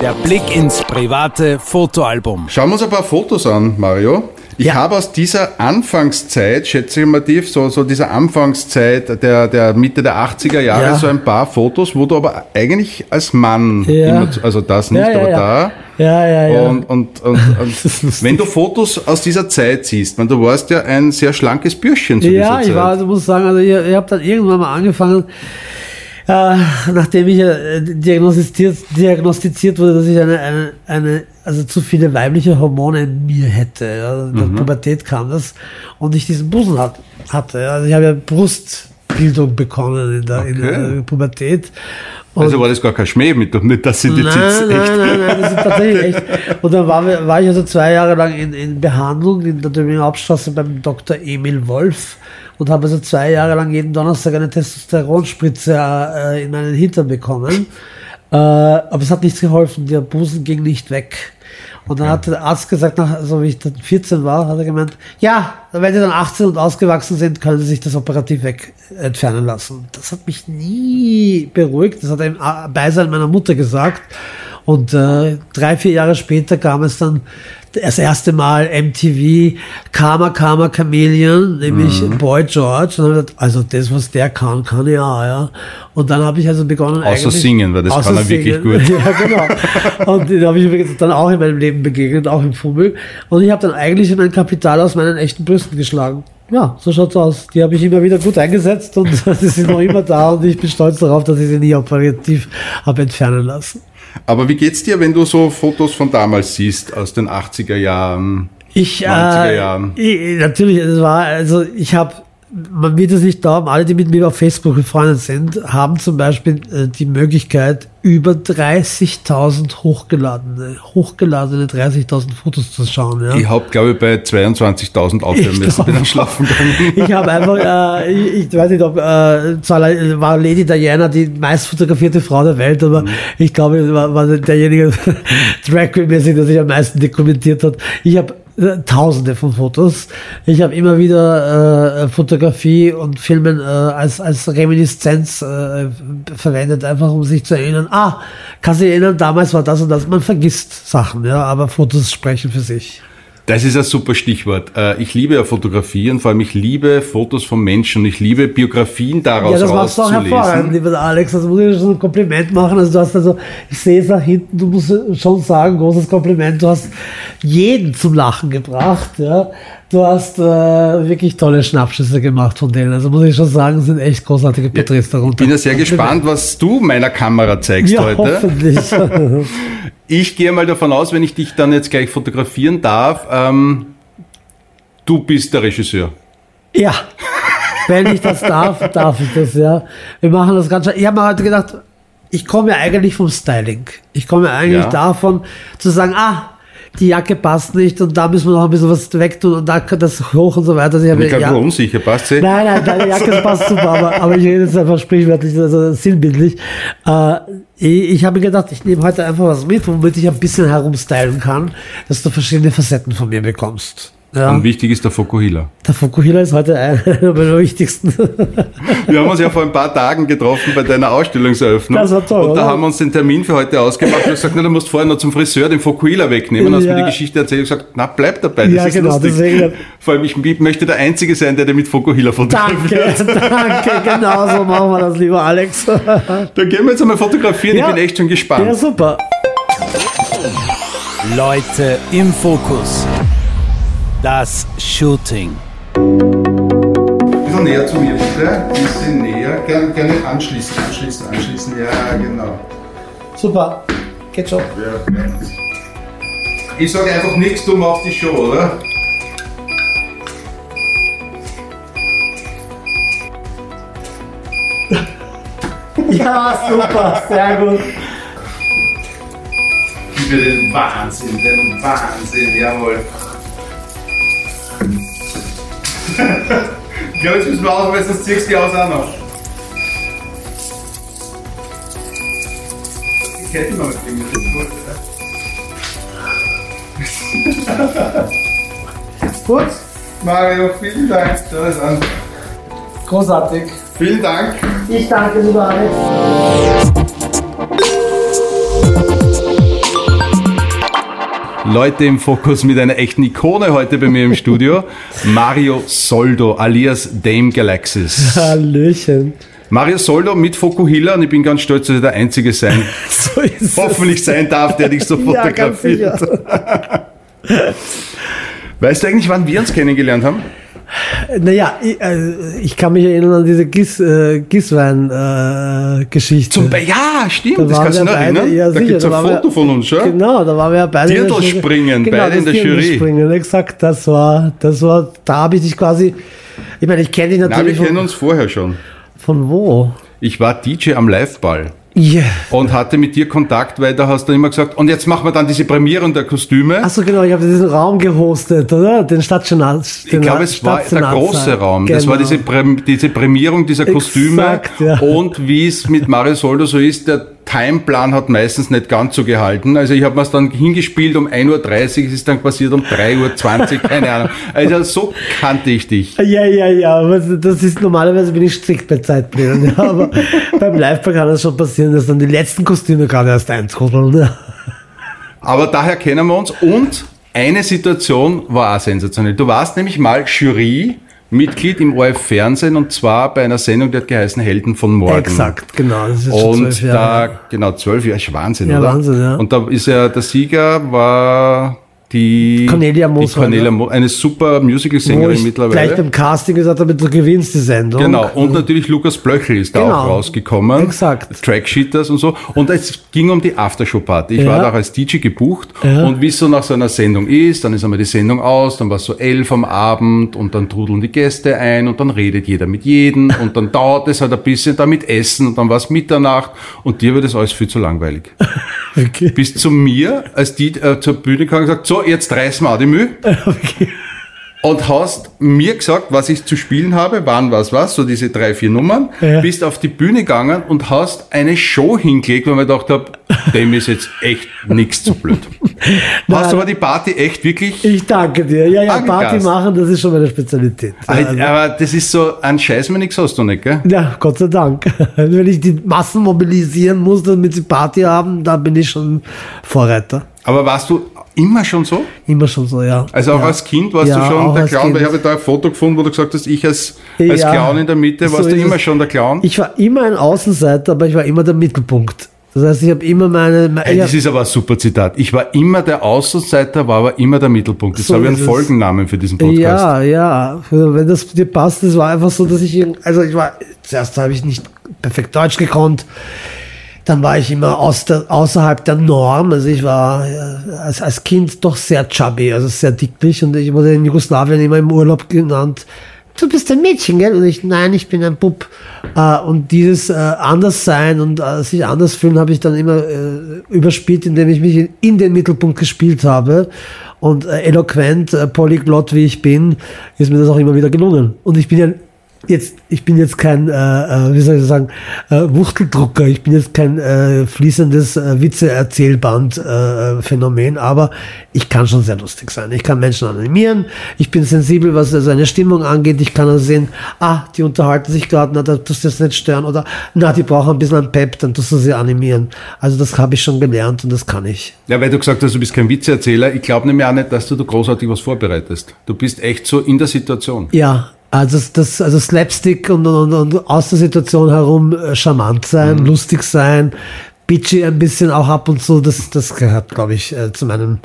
Der Blick ins private Fotoalbum. Schauen wir uns ein paar Fotos an, Mario. Ich Ja. habe aus dieser Anfangszeit, schätze ich mal tief, so, so dieser Anfangszeit der, der Mitte der 80er Jahre, Ja. so ein paar Fotos, wo du aber eigentlich als Mann, Ja. immer, zu- also das nicht, Ja, ja, aber ja. da. Ja, ja, ja. Und, und, und, und wenn du Fotos aus dieser Zeit siehst, man, du warst ja ein sehr schlankes Bürschchen zu Ja, dieser ich Zeit. war, also muss sagen, also ich, ich habe dann irgendwann mal angefangen, äh, nachdem ich äh, diagnostiziert, diagnostiziert wurde, dass ich eine, eine, eine, also zu viele weibliche Hormone in mir hätte. Ja, in der Mhm. Pubertät kam das und ich diesen Busen hat, hatte. Also ich habe ja Brustbildung bekommen in der, in Okay. der Pubertät. Und also war das gar kein Schmäh mit, mit das sind jetzt Nein, echt. nein, nein, nein, das ist tatsächlich echt. Und dann war, war ich also zwei Jahre lang in, in Behandlung in der Döminger Hauptstraße beim Dr. Emil Wolf und habe also zwei Jahre lang jeden Donnerstag eine Testosteronspritze äh, in meinen Hintern bekommen. Äh, aber es hat nichts geholfen, der Busen ging nicht weg. Und dann hat der Arzt gesagt, nach, also wie ich dann 14 war, hat er gemeint, ja, wenn Sie dann 18 und ausgewachsen sind, können Sie sich das operativ weg entfernen lassen. Das hat mich nie beruhigt. Das hat er im Beisein meiner Mutter gesagt. Und äh, drei, vier Jahre später kam es dann das erste Mal MTV Karma Karma Chameleon, nämlich Mhm. Boy George. Und dann hab ich gedacht, also das, was der kann, kann ich auch, ja. Und dann habe ich also begonnen Außer singen, weil das kann er wirklich singen. gut. Ja, genau. Und den habe ich übrigens dann auch in meinem Leben begegnet, auch im Fummel. Und ich habe dann eigentlich mein Kapital aus meinen echten Brüsten geschlagen. Ja, so schaut's aus. Die habe ich immer wieder gut eingesetzt und sie sind noch immer da und ich bin stolz darauf, dass ich sie nie operativ habe entfernen lassen. Aber wie geht's dir, wenn du so Fotos von damals siehst, aus den 80er Jahren? Ich, 90er äh, Jahren. ich, natürlich, es war, also ich habe, man wird es nicht glauben, alle, die mit mir auf Facebook befreundet sind, haben zum Beispiel äh, die Möglichkeit, über 30.000 hochgeladene, hochgeladene 30.000 Fotos zu schauen. Ja. Ich habe, glaube ich, bei 22.000 aufhören müssen, bin dann schlafen gegangen. Ich habe einfach, äh, ich, ich weiß nicht, ob äh, zwar war Lady Diana die meist fotografierte Frau der Welt, aber ich glaube, war, war derjenige Drag Queen-mäßig, der sich am meisten dokumentiert hat. Ich habe Tausende von Fotos. Ich habe immer wieder äh, Fotografie und Filmen äh, als, als Reminiszenz äh, verwendet, einfach um sich zu erinnern. Ah, kannst du dich erinnern, damals war das und das. Man vergisst Sachen, ja, aber Fotos sprechen für sich. Das ist ein super Stichwort. Äh, Ich liebe ja Fotografie und vor allem ich liebe Fotos von Menschen ich liebe Biografien daraus Ja, das machst du auch hervorragend, lieber Alex. Das muss ich schon ein Kompliment machen. Also du hast also, ich sehe es da hinten, du musst schon sagen, großes Kompliment. Du hast jeden zum Lachen gebracht. Ja. Du hast äh, wirklich tolle Schnappschüsse gemacht von denen. Also muss ich schon sagen, sind echt großartige Porträts darunter. Ich bin ja sehr gespannt, was du meiner Kamera zeigst Ja, heute. hoffentlich. Ich gehe mal davon aus, wenn ich dich dann jetzt gleich fotografieren darf, ähm, du bist der Regisseur. Ja, wenn ich das darf, darf ich das, ja. Wir machen das ganz schön. Ich habe mir heute gedacht, ich komme ja eigentlich vom Styling. Ich komme ja eigentlich Ja. davon zu sagen, ah, die Jacke passt nicht und da müssen wir noch ein bisschen was wegtun und da kann das hoch und so weiter. Also ich Ich glaube, ja, unsicher, passt sie? Nein, nein, deine Jacke passt super, aber, aber ich rede jetzt einfach sprichwörtlich, also sinnbildlich. Äh, ich ich habe mir gedacht, ich nehme heute einfach was mit, womit ich ein bisschen herumstylen kann, dass du verschiedene Facetten von mir bekommst. Ja. Und wichtig ist der Fokuhila. Der Fukuhila ist heute einer meiner wichtigsten. Wir haben uns ja vor ein paar Tagen getroffen bei deiner Ausstellungseröffnung. Das war toll, Und da oder? haben wir uns den Termin für heute ausgemacht. Du hast gesagt, na, du musst vorher noch zum Friseur den Fokuhila wegnehmen. Dann hast Ja. mir die Geschichte erzählt und gesagt, na, bleib dabei, das Ja, ist genau, lustig. deswegen- Vor allem, ich möchte der Einzige sein, der dir mit Fokuhila fotografiert. Danke, danke, genau so machen wir das, lieber Alex. Dann gehen wir jetzt einmal fotografieren, Ja. ich bin echt schon gespannt. Ja, super. Leute im Fokus. Das Shooting. Ein bisschen näher zu mir, bitte. Ein bisschen näher. Gerne, gerne anschließen, anschließen, anschließen. Ja, genau. Super. Geht schon. Perfekt. Ich sage einfach nichts, du machst die Show, oder? Ja, super, sehr gut. Gib mir den Wahnsinn, den Wahnsinn, jawohl. ich glaube, jetzt müssen wir aufpassen, sonst ziehst du die aus auch noch. Die Kette noch mitbringen, das ist gut, Gut, Mario, vielen Dank. Das an. großartig. Vielen Dank. Ich danke, lieber Alex. Leute im Fokus mit einer echten Ikone heute bei mir im Studio. Mario Soldo alias Dame Galaxis. Hallöchen. Mario Soldo mit Fokuhila und ich bin ganz stolz, dass ich der Einzige sein, So ist es. hoffentlich sein darf, der dich so Ja, fotografiert. sicher. weißt du eigentlich, wann wir uns kennengelernt haben? Naja, ich, äh, ich kann mich erinnern an diese Gis, äh, Giswein-Geschichte. Zum Be ja, stimmt, Da das kannst du wir noch erinnern. ja, da gibt es ein waren wir- Foto von uns, schon. Genau, da waren wir ja beide. in der Jury. Dirndlspringen, genau, beide in der Jury. Dirndlspringen, exakt, das war, das war, da habe ich dich quasi, ich meine, ich kenne dich Na, wir natürlich kennen uns vorher schon. von wo? Ich war DJ am Liveball. Yeah. und hatte mit dir Kontakt, weil da hast du immer gesagt, und jetzt machen wir dann diese Prämierung der Kostüme. Achso, genau, ich habe diesen Raum gehostet, oder? Den Stadtsenat. Ich glaube, es war der große Raum. Das war Genau. diese, Prä diese Prämierung dieser Kostüme. Exakt, ja. Und wie es mit Mario Soldo so ist, der Timeplan hat meistens nicht ganz so gehalten. Also ich habe mir es dann hingespielt um 1.30 Uhr, es ist dann passiert um 3.20 Uhr, keine Ahnung. Also so kannte ich dich. Ja, ja, ja, aber das ist normalerweise bin ich strikt bei Zeitplänen, ja, aber beim Liveback kann es schon passieren, dass dann die letzten Kostüme gerade erst eintrudeln. Ja. Aber daher kennen wir uns und eine Situation war auch sensationell. Du warst nämlich mal Jury Mitglied im ORF Fernsehen und zwar bei einer Sendung, die hat geheißen Helden von morgen. Exakt, genau. Das ist und zwölf Jahre. da, genau, zwölf Jahre, Wahnsinn, ja, oder? Wahnsinn, ja. Und da ist ja, der Sieger war die Cornelia Moos. Die Cornelia Moos, eine super Musical-Sängerin mittlerweile. Gleich beim Casting gesagt habe, du gewinnst die Sendung. Genau, und natürlich Lukas Blöchel ist da genau. auch rausgekommen. Exakt. Tracksheeters und so. Und es ging um die Aftershow-Party. Ich ja. war da auch als DJ gebucht ja. und wie es so nach so einer Sendung ist, dann ist einmal die Sendung aus, dann war es so elf am Abend und dann trudeln die Gäste ein und dann redet jeder mit jedem und dann dauert es halt ein bisschen damit Essen und dann war es Mitternacht und dir wird es alles viel zu langweilig. okay. Bis zu mir, als die äh, zur Bühne kam und gesagt, so, jetzt reißen wir auch die Mühe. Okay. Und hast mir gesagt, was ich zu spielen habe, wann, was, was, so diese drei, vier Nummern, ja. bist auf die Bühne gegangen und hast eine Show hingelegt, weil ich mir gedacht habe, dem ist jetzt echt nichts zu blöd. Nein, hast du aber die Party echt wirklich. Ich danke dir. Ja, ja, angegast. Party machen, das ist schon meine Spezialität. Also, aber das ist so, ein Scheiß mir nichts hast du nicht, gell? Ja, Gott sei Dank. Wenn ich die Massen mobilisieren muss, damit sie Party haben, da bin ich schon Vorreiter. Aber warst du Immer schon so? Immer schon so, ja. Also auch ja. als Kind warst ja, du schon der Clown, weil ich habe da ein Foto gefunden, wo du gesagt hast, ich als, als ja, Clown in der Mitte, warst so du immer es. schon der Clown? Ich war immer ein Außenseiter, aber ich war immer der Mittelpunkt. Das heißt, ich habe immer meine. meine hey, das ist aber ein super Zitat. Ich war immer der Außenseiter, war aber immer der Mittelpunkt. Das so habe ich einen Folgennamen für diesen Podcast. Ja, ja. Wenn das dir passt, das war einfach so, dass ich. Also ich war. Zuerst habe ich nicht perfekt Deutsch gekonnt dann war ich immer aus der, außerhalb der Norm. Also ich war äh, als, als Kind doch sehr chubby, also sehr dicklich und ich wurde in Jugoslawien immer im Urlaub genannt. Du bist ein Mädchen, gell? Und ich, nein, ich bin ein Bub. Äh, und dieses äh, Anderssein und sich anders fühlen habe ich dann immer überspielt, indem ich mich in, den Mittelpunkt gespielt habe. Und eloquent, polyglott wie ich bin, ist mir das auch immer wieder gelungen. Und ich bin ja jetzt, ich bin jetzt kein, äh, äh, wie soll ich sagen, äh, Wuchteldrucker, ich bin jetzt kein äh, fließendes äh, Witze-Erzählband-Phänomen, äh, aber ich kann schon sehr lustig sein. Ich kann Menschen animieren, ich bin sensibel, was seine Stimmung angeht, ich kann also sehen, ah, die unterhalten sich gerade, na, da tust du jetzt nicht stören, oder na, die brauchen ein bisschen ein Pep, dann tust du sie animieren. Also das habe ich schon gelernt und das kann ich. Ja, weil du gesagt hast, du bist kein Witzeerzähler, ich glaube nämlich auch nicht, dass du da großartig was vorbereitest. Du bist echt so in der Situation. Ja, also das, also Slapstick und, und, und aus der Situation herum äh, charmant sein, mhm. lustig sein, bitchy ein bisschen auch ab und zu, das, das gehört, glaube ich, äh, zu meinem,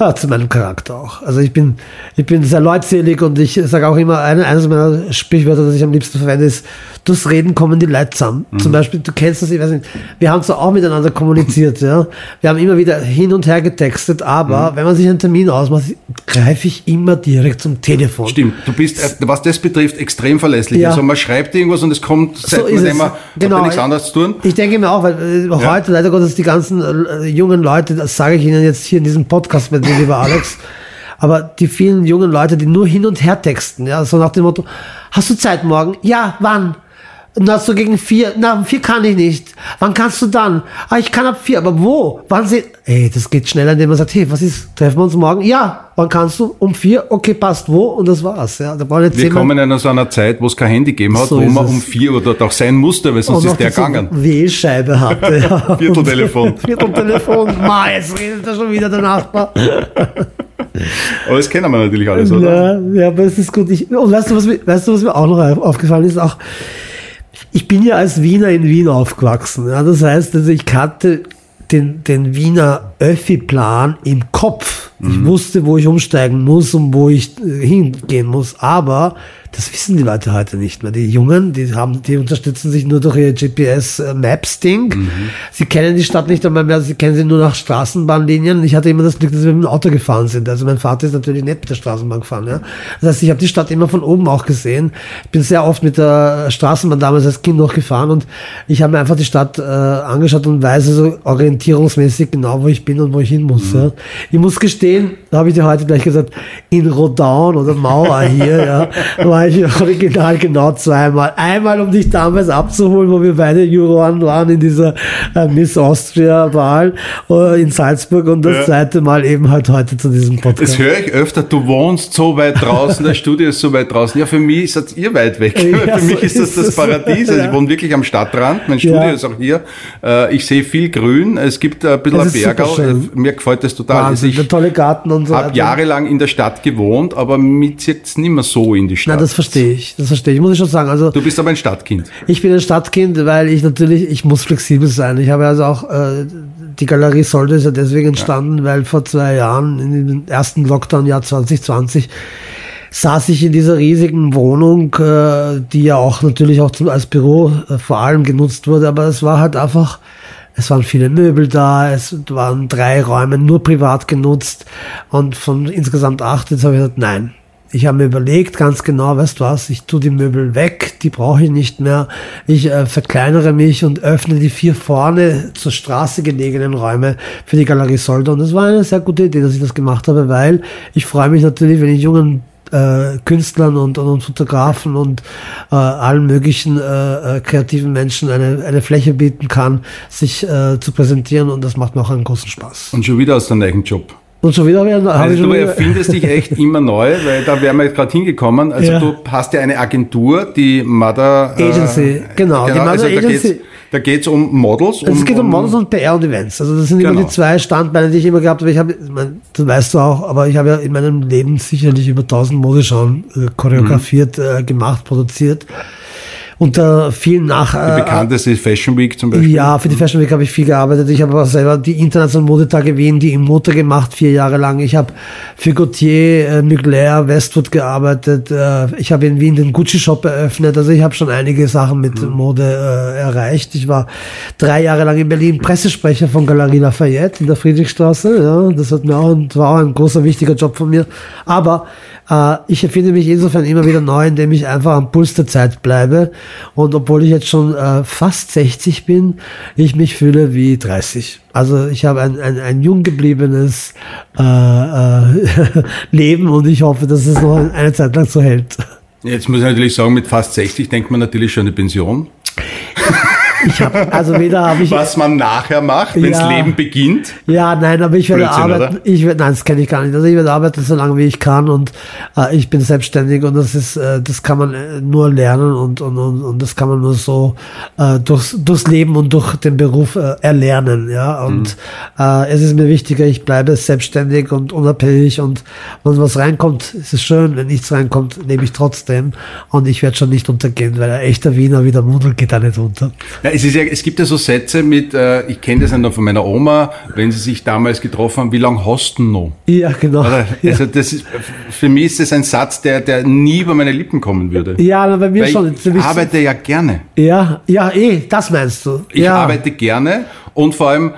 ja, zu meinem Charakter auch. Also ich bin, ich bin sehr leutselig und ich sage auch immer, eine, eines meiner Sprichwörter, das ich am liebsten verwende, ist, durchs Reden kommen die Leute zusammen. Mhm. Zum Beispiel, du kennst das, ich weiß nicht, wir haben so auch miteinander kommuniziert, ja. Wir haben immer wieder hin und her getextet, aber mhm. wenn man sich einen Termin ausmacht, greife ich immer direkt zum Telefon. Stimmt, du bist, äh, was das betrifft, extrem verlässlich. Ja. Also man schreibt irgendwas und es kommt, seit so man genau. nichts anderes zu tun. Ich denke mir auch, weil äh, ja. Leider Gottes die ganzen äh, jungen Leute, das sage ich Ihnen jetzt hier in diesem Podcast mit dir, lieber Alex, aber die vielen jungen Leute, die nur hin und her texten, ja, so nach dem Motto, hast du Zeit morgen? Ja, wann? Na, so gegen vier. Na, um vier kann ich nicht. Wann kannst du dann? Ah, ich kann ab vier. Aber wo? Wann sie? Ey, das geht schneller, indem man sagt, hey, was ist? Treffen wir uns morgen? Ja. Wann kannst du? Um vier? Okay, passt. Wo? Und das war's. Ja, da wir wir kommen in so einer Zeit, wo es kein Handy gegeben hat, so wo man es. um vier oder doch sein musste, weil sonst ist der gegangen. W-Scheibe hatte. Ja. Vierteltelefon. Vierteltelefon. Ma, jetzt redet da schon wieder der Nachbar. aber das kennen wir natürlich alles, oder? Ja, ja aber es ist gut. Ich, und weißt du, was mir, weißt du, was mir auch noch aufgefallen ist? Auch, ich bin ja als Wiener in Wien aufgewachsen. Ja, das heißt, also ich hatte den, den Wiener Öffi-Plan im Kopf. Mhm. Ich wusste, wo ich umsteigen muss und wo ich äh, hingehen muss. Aber das wissen die Leute heute nicht mehr. Die Jungen, die haben, die unterstützen sich nur durch ihr GPS-Maps-Ding. Mhm. Sie kennen die Stadt nicht einmal mehr, sie kennen sie nur nach Straßenbahnlinien. Ich hatte immer das Glück, dass wir mit dem Auto gefahren sind. Also mein Vater ist natürlich nicht mit der Straßenbahn gefahren. Ja. Das heißt, ich habe die Stadt immer von oben auch gesehen. Ich bin sehr oft mit der Straßenbahn damals als Kind noch gefahren und ich habe mir einfach die Stadt äh, angeschaut und weiß also orientierungsmäßig genau, wo ich bin und wo ich hin muss. Mhm. Ja. Ich muss gestehen, da habe ich dir heute gleich gesagt, in Rodan oder Mauer hier, ja, war ich original genau zweimal. Einmal, um dich damals abzuholen, wo wir beide Juroren waren in dieser äh, Miss Austria-Wahl äh, in Salzburg und das ja. zweite Mal eben halt heute zu diesem Podcast. Das höre ich öfter, du wohnst so weit draußen, das Studio ist so weit draußen. Ja, für mich seid ihr weit weg. Ja, für mich so ist das das Paradies. Also ich wohne wirklich am Stadtrand, mein Studio ist auch hier. Äh, ich sehe viel Grün, es gibt ein bisschen Bergau. Mir gefällt das total. Wahnsinn, also ich, der tolle Garten und und so. Hab jahrelang in der Stadt gewohnt, aber zieht es nicht mehr so in die Stadt. Nein, das verstehe ich. Das verstehe ich. Muss ich schon sagen. Also, du bist aber ein Stadtkind. Ich bin ein Stadtkind, weil ich natürlich, ich muss flexibel sein. Ich habe also auch, äh, die Galerie Solde ist ja deswegen entstanden, ja. weil vor zwei Jahren, in dem ersten Lockdown-Jahr 2020, saß ich in dieser riesigen Wohnung, äh, die ja auch natürlich auch zum, als Büro äh, vor allem genutzt wurde, aber es war halt einfach, es waren viele Möbel da, es waren drei Räume nur privat genutzt und von insgesamt acht, jetzt habe ich gesagt, nein. Ich habe mir überlegt, ganz genau, weißt du was, ich tue die Möbel weg, die brauche ich nicht mehr. Ich äh, verkleinere mich und öffne die vier vorne zur Straße gelegenen Räume für die Galerie Soldo. Und das war eine sehr gute Idee, dass ich das gemacht habe, weil ich freue mich natürlich, wenn ich jungen äh, Künstlern und, und, und Fotografen und äh, allen möglichen äh, äh, kreativen Menschen eine, eine Fläche bieten kann, sich äh, zu präsentieren und das macht mir auch einen großen Spaß. Und schon wieder aus deinem eigenen Job. Und schon wieder ich, also ich Du erfindest dich echt immer neu, weil da wären wir jetzt gerade hingekommen. Also ja. du hast ja eine Agentur, die Mother Agency, äh, genau. genau. Die Mother also Agency. Da geht es um Models. Um, es geht um, Models und PR und Events. Also das sind genau. immer die zwei Standbeine, die ich immer gehabt habe. Ich habe, das weißt du auch, aber ich habe ja in meinem Leben sicherlich über 1000 Modeschauen äh, choreografiert, mhm. äh, gemacht, produziert unter vielen nach. Die äh, bekannteste Fashion Week zum Beispiel. Ja, für die Fashion Week habe ich viel gearbeitet. Ich habe aber selber die internationalen Modetage Wien, die im Motor gemacht, vier Jahre lang. Ich habe für Gautier, äh, Mugler, Westwood gearbeitet. Äh, ich habe in Wien den Gucci Shop eröffnet. Also ich habe schon einige Sachen mit mhm. Mode äh, erreicht. Ich war drei Jahre lang in Berlin Pressesprecher von Galerie Lafayette in der Friedrichstraße. Ja, das hat mir auch, war auch ein großer, wichtiger Job von mir. Aber ich erfinde mich insofern immer wieder neu, indem ich einfach am Puls der Zeit bleibe. Und obwohl ich jetzt schon äh, fast 60 bin, ich mich fühle wie 30. Also ich habe ein, ein, ein jung gebliebenes äh, äh, Leben und ich hoffe, dass es noch eine Zeit lang so hält. Jetzt muss ich natürlich sagen, mit fast 60 denkt man natürlich schon eine Pension. Ich habe also weder habe ich was man nachher macht, wenn das Leben beginnt. Ja, nein, aber ich werde Blödsinn, arbeiten. Oder? Ich werde, nein, das kenne ich gar nicht. Also ich werde arbeiten so lange wie ich kann und äh, ich bin selbstständig und das ist, äh, das kann man äh, nur lernen und und und, und das kann man nur so äh, durchs, durchs Leben und durch den Beruf äh, erlernen. Ja, und mhm. äh, es ist mir wichtiger, ich bleibe selbstständig und unabhängig und wenn was reinkommt, ist es schön. Wenn nichts reinkommt, nehme ich trotzdem und ich werde schon nicht untergehen, weil ein echter Wiener wie der Mundel geht da nicht unter. Ja, es, ist ja, es gibt ja so Sätze mit, äh, ich kenne das ja noch von meiner Oma, wenn sie sich damals getroffen haben, wie lange hast du noch? Ja, genau. Oder, also das ist, für mich ist das ein Satz, der, der nie über meine Lippen kommen würde. Ja, aber bei mir Weil schon. Ich arbeite ja gerne. Ja, ja, eh, das meinst du. Ich ja. arbeite gerne und vor allem,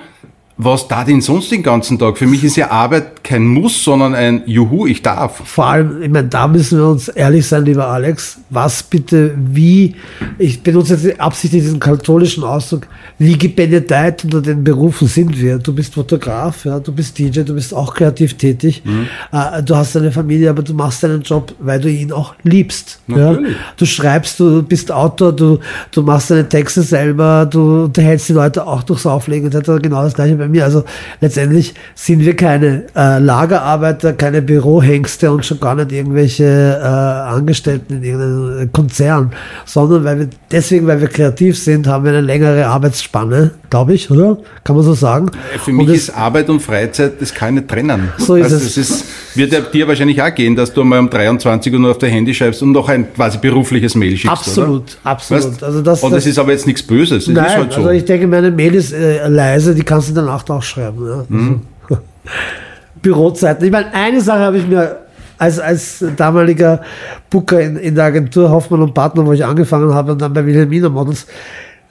was da denn sonst den ganzen Tag? Für mich ist ja Arbeit kein Muss, sondern ein Juhu, ich darf. Vor allem, ich meine, da müssen wir uns ehrlich sein, lieber Alex. Was bitte, wie, ich benutze jetzt absichtlich diesen katholischen Ausdruck, wie gebenedeit unter den Berufen sind wir? Du bist Fotograf, ja, du bist DJ, du bist auch kreativ tätig. Mhm. Äh, du hast eine Familie, aber du machst deinen Job, weil du ihn auch liebst. Ja? Du schreibst, du bist Autor, du, du machst deine Texte selber, du unterhältst die Leute auch durchs Auflegen etc. Genau das gleiche bei mir. Also letztendlich sind wir keine äh, Lagerarbeiter, keine Bürohengste und schon gar nicht irgendwelche äh, Angestellten in irgendeinem Konzern, sondern weil wir deswegen, weil wir kreativ sind, haben wir eine längere Arbeitsspanne, glaube ich, oder? Kann man so sagen. Für mich ist Arbeit und Freizeit, das kann ich nicht trennen. So ist also es. Ist, wird dir wahrscheinlich auch gehen, dass du mal um 23 Uhr nur auf der Handy schreibst und noch ein quasi berufliches Mail schickst, Absolut, oder? absolut. Weißt? Also das, und das, das, ist aber jetzt nichts Böses. Nein, halt so. also ich denke, meine Mail ist äh, leise, die kannst du der Nacht auch schreiben. Ja? Mhm. Bürozeiten. Ich meine, eine Sache habe ich mir als, als damaliger Booker in, in der Agentur Hoffmann und Partner, wo ich angefangen habe und dann bei Wilhelmina Models,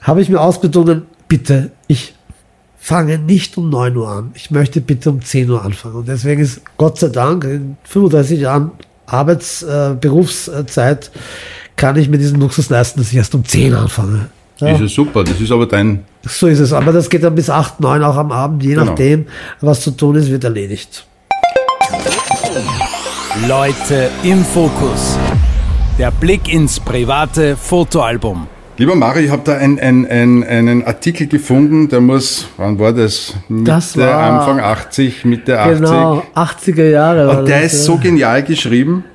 habe ich mir ausbedungen, bitte, ich fange nicht um 9 Uhr an. Ich möchte bitte um 10 Uhr anfangen. Und deswegen ist Gott sei Dank in 35 Jahren Arbeits-, äh, Berufszeit kann ich mir diesen Luxus leisten, dass ich erst um 10 Uhr anfange. Ja. Das ist super, das ist aber dein. So ist es, aber das geht dann bis 8, 9 auch am Abend, je genau. nachdem, was zu tun ist, wird erledigt. Leute im Fokus. Der Blick ins private Fotoalbum. Lieber Mario, ich habe da ein, ein, ein, einen Artikel gefunden, der muss, wann war das? Mitte, Das war- Anfang 80, Mitte 80. Genau, 80er Jahre. Und der das, ist ja. so genial geschrieben.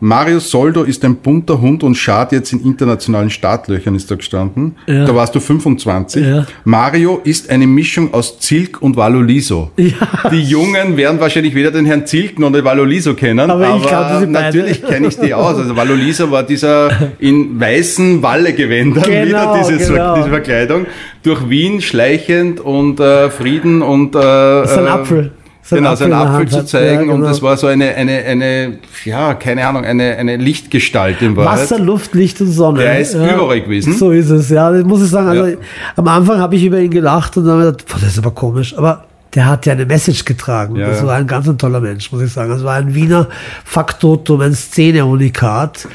Mario Soldo ist ein bunter Hund und schart jetzt in internationalen Startlöchern, ist da gestanden. Ja. Da warst du 25. Ja. Mario ist eine Mischung aus Zilk und Valoliso. Die Jungen werden wahrscheinlich weder den Herrn Zilk noch den Valoliso kennen, Aber aber, ich beide. natürlich kenne ich die aus. Also Valoliso war dieser in weißen Wallegewändern Genau, wieder dieses, genau. diese Verkleidung durch Wien schleichend und äh, Frieden und äh, Sein äh, Apfel. Genau, seinen Apfel zu zeigen Ja, und genau. das war so eine, eine, eine, ja, keine Ahnung, eine, eine Lichtgestalt in Wahrheit. Wasser, Luft, Licht und Sonne. Der ist überall gewesen. So ist es, ja. Das muss ich sagen. Also Ja. am Anfang habe ich über ihn gelacht und dann habe ich gedacht, boah, das ist aber komisch. Aber der hat ja eine Message getragen. Ja, das ja. war ein ganz ein toller Mensch, muss ich sagen. Das war ein Wiener Faktotum, ein Szene-Unikat.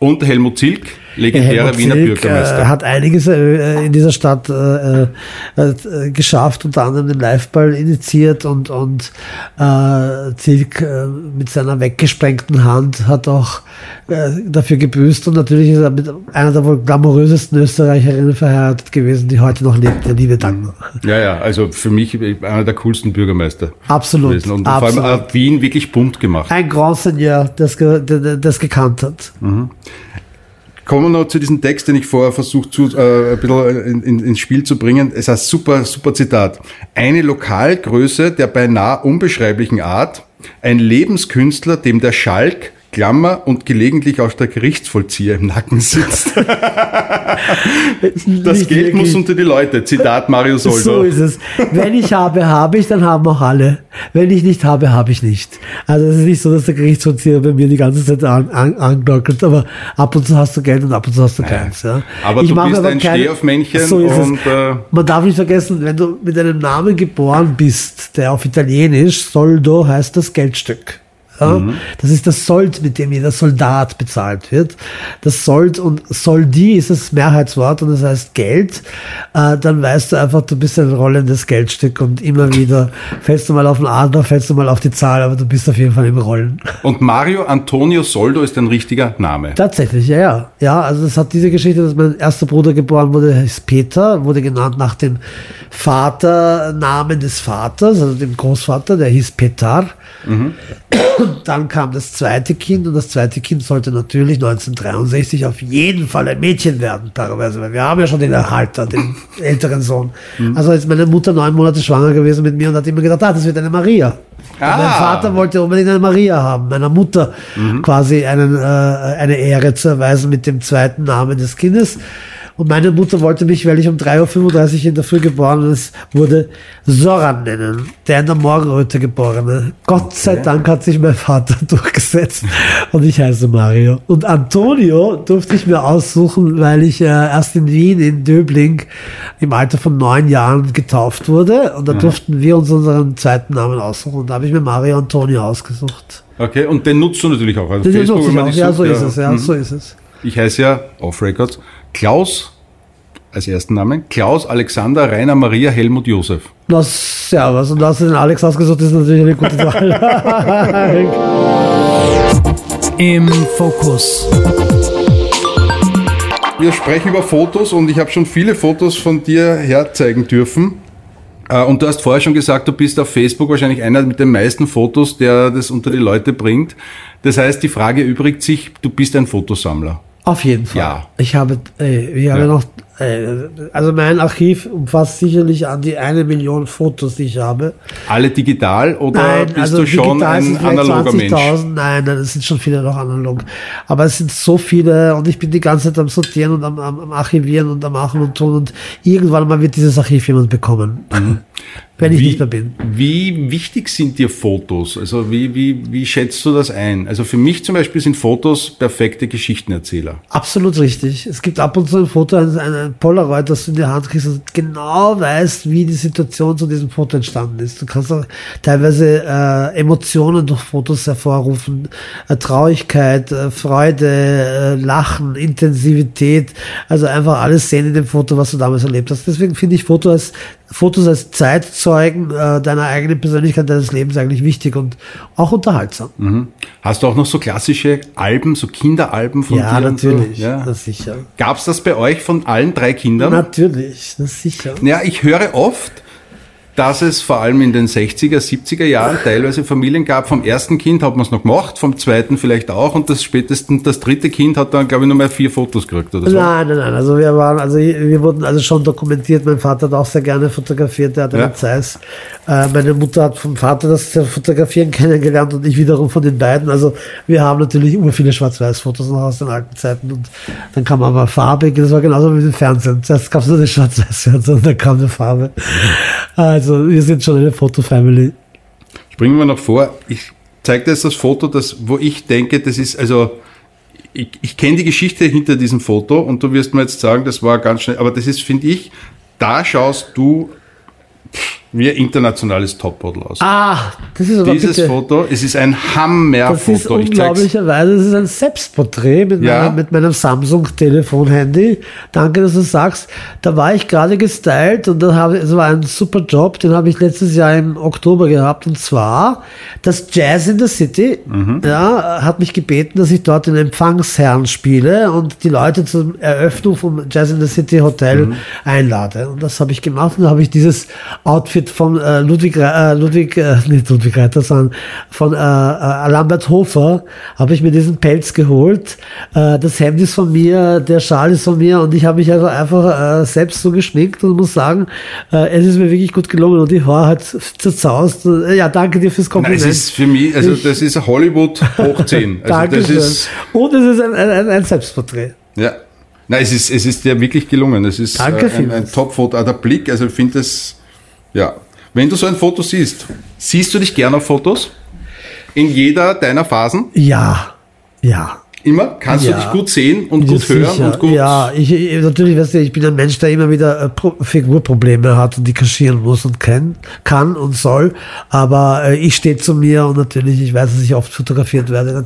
Und Helmut Zilk, legendärer Wiener Bürgermeister. Äh, hat einiges äh, in dieser Stadt äh, äh, äh, geschafft, unter anderem den Liveball initiiert und, und äh, Zilk äh, mit seiner weggesprengten Hand hat auch äh, dafür gebüßt und natürlich ist er mit einer der wohl glamourösesten Österreicherinnen verheiratet gewesen, die heute noch lebt, der liebe Dagmar. ja, ja, also für mich einer der coolsten Bürgermeister. Absolut, gewesen. Und absolut. vor allem äh, Wien wirklich bunt gemacht. Ein Grand Seigneur, das, das, das gekannt hat. Kommen wir noch zu diesem Text, den ich vorher versucht zu, äh, ein bisschen in, in, ins Spiel zu bringen. Es heißt super, super Zitat. Eine Lokalgröße der beinahe unbeschreiblichen Art, ein Lebenskünstler, dem der Schalk, Klammer und gelegentlich auch der Gerichtsvollzieher im Nacken sitzt. Das Geld muss unter die Leute. Zitat Mario So Soldo. ist es. Wenn ich habe, habe ich, dann haben auch alle. Wenn ich nicht habe, habe ich nicht. Also es ist nicht so, dass der Gerichtsvollzieher bei mir die ganze Zeit an, an, anglockelt, aber ab und zu hast du Geld und ab und zu hast du keins. Ja. Aber Ich du bist aber ein keine- Stehaufmännchen so ist und, es. äh, Man darf nicht vergessen, wenn du mit einem Namen geboren bist, der auf Italienisch Soldo heißt das Geldstück. Ja, Mhm. Das ist das Sold, mit dem jeder Soldat bezahlt wird. Das Sold und Soldi ist das Mehrheitswort und das heißt Geld. Äh, dann weißt du einfach, du bist ein rollendes Geldstück und immer wieder fällst du mal auf den Adler, fällst du mal auf die Zahl, aber du bist auf jeden Fall im Rollen. Und Mario Antonio Soldo ist ein richtiger Name. Tatsächlich, ja, ja. Ja, also das hat diese Geschichte, dass mein erster Bruder geboren wurde, heißt Peter, wurde genannt nach dem Vaternamen des Vaters, also dem Großvater, der hieß Petar. Und dann kam das zweite Kind und das zweite Kind sollte natürlich 1963 auf jeden Fall ein Mädchen werden, teilweise, weil wir haben ja schon den Erhalter, den älteren Sohn. Also ist meine Mutter neun Monate schwanger gewesen mit mir und hat immer gedacht, ah, das wird eine Maria. Ah. Mein Vater wollte unbedingt eine Maria haben, meiner Mutter quasi einen, äh, eine Ehre zu erweisen mit dem zweiten Namen des Kindes. Und meine Mutter wollte mich, weil ich um 3.35 Uhr in der Früh geboren ist, wurde Soran nennen, der in der Morgenröte geborene. Gott sei Dank hat sich mein Vater durchgesetzt und ich heiße Mario. Und Antonio durfte ich mir aussuchen, weil ich äh, erst in Wien, in Döbling, im Alter von neun Jahren getauft wurde. Und da durften wir uns unseren zweiten Namen aussuchen. Und da habe ich mir Mario Antonio ausgesucht. Okay, und den nutzt du natürlich auch. Also Das Facebook, nutze ich auch. Ja, so ist es. Ja, Mhm. so ist es. Ich heiße ja, off Records, Klaus als ersten Namen, Klaus Alexander Rainer Maria Helmut Josef. Na, servus. Und hast du den Alex ausgesucht, das ist natürlich eine gute Wahl. Im Fokus. Wir sprechen über Fotos und ich habe schon viele Fotos von dir herzeigen dürfen. Äh, Und du hast vorher schon gesagt, du bist auf Facebook wahrscheinlich einer mit den meisten Fotos, der das unter die Leute bringt. Das heißt, die Frage übrigt sich, du bist ein Fotosammler. Auf jeden Fall. Ja. Ich habe, ey, ich habe Ja. noch, also mein Archiv umfasst sicherlich an die eine Million Fotos, die ich habe. Alle digital oder Nein, bist also du schon ein analoger Mensch? 20.000. Nein, nein, es sind schon viele noch analog. Aber es sind so viele und ich bin die ganze Zeit am Sortieren und am, am, am Archivieren und am Machen und tun und irgendwann mal wird dieses Archiv jemand bekommen. Wenn ich Mhm. Wie, nicht mehr bin. wie wichtig sind dir Fotos? Also wie, wie, wie schätzt du das ein? Also für mich zum Beispiel sind Fotos perfekte Geschichtenerzähler. Absolut richtig. Es gibt ab und zu ein Foto, ein, ein, ein Polaroid, das du in die Hand kriegst und genau weißt, wie die Situation zu diesem Foto entstanden ist. Du kannst auch teilweise äh, Emotionen durch Fotos hervorrufen, äh, Traurigkeit, äh, Freude, äh, Lachen, Intensivität, also einfach alles sehen in dem Foto, was du damals erlebt hast. Deswegen finde ich Foto als Fotos als Zeitzeugen äh, deiner eigenen Persönlichkeit, deines Lebens eigentlich wichtig und auch unterhaltsam. Mhm. Hast du auch noch so klassische Alben, so Kinderalben von ja, dir? natürlich. So? Ja, Das sicher. Gab es das bei euch von allen drei Kindern? Natürlich, das sicher. Ja, ich höre oft, dass es vor allem in den 60er, 70er Jahren teilweise Familien gab. Vom ersten Kind hat man es noch gemacht, vom zweiten vielleicht auch und das spätestens das dritte Kind hat dann, glaube ich, nur mal vier Fotos gekriegt oder so. Nein, nein, nein. Also wir waren, also wir wurden also schon dokumentiert. Mein Vater hat auch sehr gerne fotografiert. Der hat Ja. Zeiss. Äh, meine Mutter hat vom Vater das Fotografieren kennengelernt und ich wiederum von den beiden. Also wir haben natürlich immer viele Schwarz-Weiß-Fotos noch aus den alten Zeiten und dann kam aber farbig. Das war genauso wie mit dem Fernsehen. Zuerst gab es nur den Schwarz-Weiß-Fernsehen und dann kam eine Farbe. Also wir sind schon eine Fotofamily. Springen wir noch vor. Ich zeige dir jetzt das Foto, das, wo ich denke, das ist, also, ich, ich kenne die Geschichte hinter diesem Foto und du wirst mir jetzt sagen, das war ganz schnell, aber das ist, finde ich, da schaust du wie ein internationales Topmodel aus. Ah, das ist aber Dieses bitte. Foto, es ist ein Das ist Hammerfoto. Ich zeig's. unglaublicherweise, das ist ein Selbstporträt mit, Ja. meiner, mit meinem Samsung-Telefon-Handy. Danke, dass du sagst. Da war ich gerade gestylt und da habe, es war ein super Job, den habe ich letztes Jahr im Oktober gehabt. Und zwar das Jazz in the City Mhm. ja, hat mich gebeten, dass ich dort den Empfangsherrn spiele und die Leute zur Eröffnung vom Jazz in the City Hotel Mhm. einlade. Und das habe ich gemacht und da habe ich dieses Outfit von äh, Ludwig, äh, Ludwig, äh, nicht Ludwig Reiter, sondern von äh, äh, Lambert Hofer, habe ich mir diesen Pelz geholt. Äh, das Hemd ist von mir, der Schal ist von mir und ich habe mich also einfach äh, selbst so geschminkt und muss sagen, äh, es ist mir wirklich gut gelungen und die Haare hat zerzaust. Äh, Ja, danke dir fürs Nein, Kompliment. es ist für mich, also das ist Hollywood hoch 10. Also das Dankeschön. ist, Und es ist ein, ein, ein Selbstporträt. ja. Nein, es ist, es ist dir wirklich gelungen. Es ist Danke äh, ein, ein. Top-Foto. Ah, Der Blick, also ich finde es, ja. Wenn du so ein Foto siehst, siehst du dich gerne auf Fotos? In jeder deiner Phasen? Ja, ja. Immer? Kannst Ja. du dich gut sehen und gut hören sicher. und gut. Ja, ich, ich, natürlich, weißt du, ich bin ein Mensch, der immer wieder äh, Pro Figurprobleme hat und die kaschieren muss und kann, kann und soll. Aber äh, ich stehe zu mir und natürlich, ich weiß, dass ich oft fotografiert werde.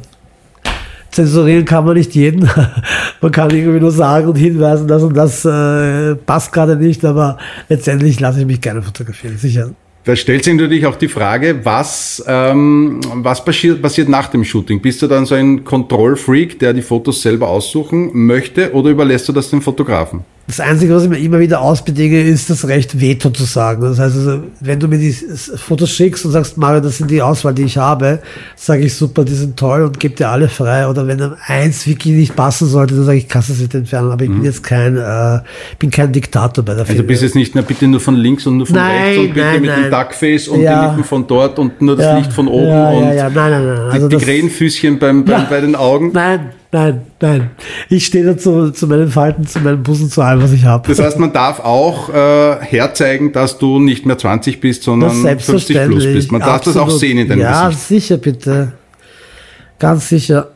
Zensurieren kann man nicht jeden. man kann irgendwie nur sagen und hinweisen, das und das äh, passt gerade nicht, aber letztendlich lasse ich mich gerne fotografieren, sicher. Da stellt sich natürlich auch die Frage, was, ähm, was passiert, passiert nach dem Shooting? Bist du dann so ein Kontrollfreak, der die Fotos selber aussuchen möchte oder überlässt du das dem Fotografen? Das Einzige, was ich mir immer wieder ausbedinge, ist das Recht, Veto zu sagen. Das heißt, also, wenn du mir die Fotos schickst und sagst, Mario, das sind die Auswahl, die ich habe, sage ich, super, die sind toll und gebe dir alle frei. Oder wenn dann eins wirklich nicht passen sollte, dann sage ich, kannst du es nicht entfernen. Aber ich bin jetzt kein, äh, bin kein Diktator bei der Mhm. Also du bist jetzt nicht mehr bitte nur von links und nur von Nein, rechts und bitte nein, mit dem nein. Duckface und Ja. die Lippen von dort und nur das Ja, Licht von oben ja, und ja, ja, nein, nein, nein. Also die, die Krähenfüßchen beim, beim, bei den Augen. Nein, nein, nein. Ich stehe dazu zu meinen Falten, zu meinen Busen, zu allem, was ich habe. Das heißt, man darf auch äh, herzeigen, dass du nicht mehr 20 bist, sondern 50 plus bist. Man darf das auch Absolut. sehen in deinem Ja, Gesicht. sicher, bitte. Ganz sicher.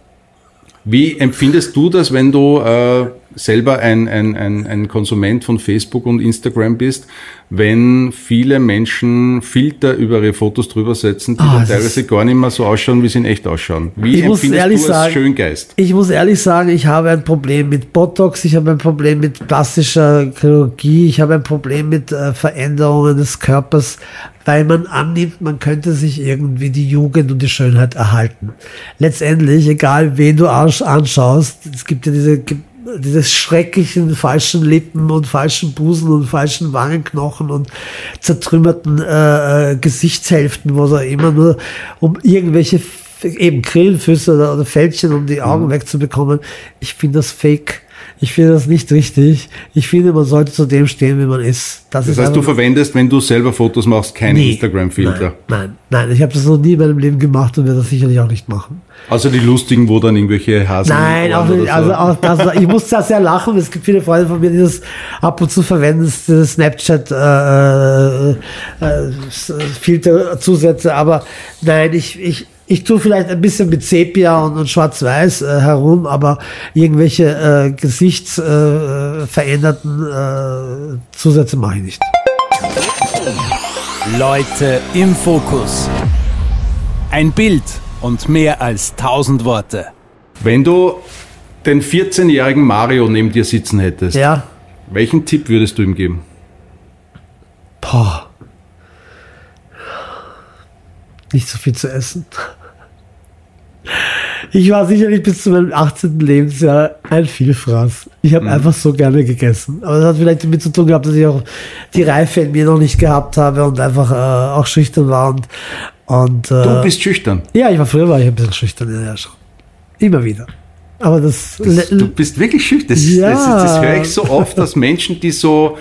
Wie empfindest du das, wenn du äh, selber ein, ein, ein, ein Konsument von Facebook und Instagram bist, wenn viele Menschen Filter über ihre Fotos drüber setzen, die Ah, teilweise gar nicht mehr so ausschauen, wie sie in echt ausschauen? Wie Ich muss empfindest ehrlich du als sagen- Schöngeist? Ich muss ehrlich sagen, ich habe ein Problem mit Botox, ich habe ein Problem mit plastischer Chirurgie, ich habe ein Problem mit äh, Veränderungen des Körpers, weil man annimmt, man könnte sich irgendwie die Jugend und die Schönheit erhalten. Letztendlich, egal wen du ansch- anschaust, es gibt ja diese ge- diese schrecklichen falschen Lippen und falschen Busen und falschen Wangenknochen und zertrümmerten äh, äh, Gesichtshälften, wo er immer nur um irgendwelche eben Krillenfüße oder, oder Fältchen, um die Augen wegzubekommen. Ich finde das fake. Ich finde das nicht richtig. Ich finde, man sollte zu dem stehen, wie man ist. Das, Das ist heißt, du verwendest, wenn du selber Fotos machst, keine Nee. Instagram-Filter. Nein, nein, nein. Ich habe das noch nie in meinem Leben gemacht und werde das sicherlich auch nicht machen. Also die lustigen, wo dann irgendwelche Hasen. Nein, auch nicht. oder Also so. auch das, ich muss da sehr lachen. Es gibt viele Freunde von mir, die das ab und zu verwenden, das- das Snapchat äh, äh, äh, Filterzusätze. Aber nein, ich, ich, ich tue vielleicht ein bisschen mit Sepia und, und Schwarz-Weiß äh, herum, aber irgendwelche äh, gesichtsveränderten äh, veränderten, äh, Zusätze mache ich nicht. Leute im Fokus. Ein Bild und mehr als tausend Worte. Wenn du den 14-jährigen Mario neben dir sitzen hättest, Ja. welchen Tipp würdest du ihm geben? Boah. Nicht so viel zu essen. Ich war sicherlich bis zu meinem 18. Lebensjahr ein Vielfraß. Ich habe einfach so gerne gegessen. Aber das hat vielleicht damit zu tun gehabt, dass ich auch die Reife in mir noch nicht gehabt habe und einfach äh, auch schüchtern war. Und, und, äh, Du bist schüchtern. ja, ich war früher war ich ein bisschen schüchtern, ja, ja schon. Immer wieder. Aber das, Das, du bist wirklich schüchtern. Das, Ja. das, das höre ich so oft, dass Menschen, die so,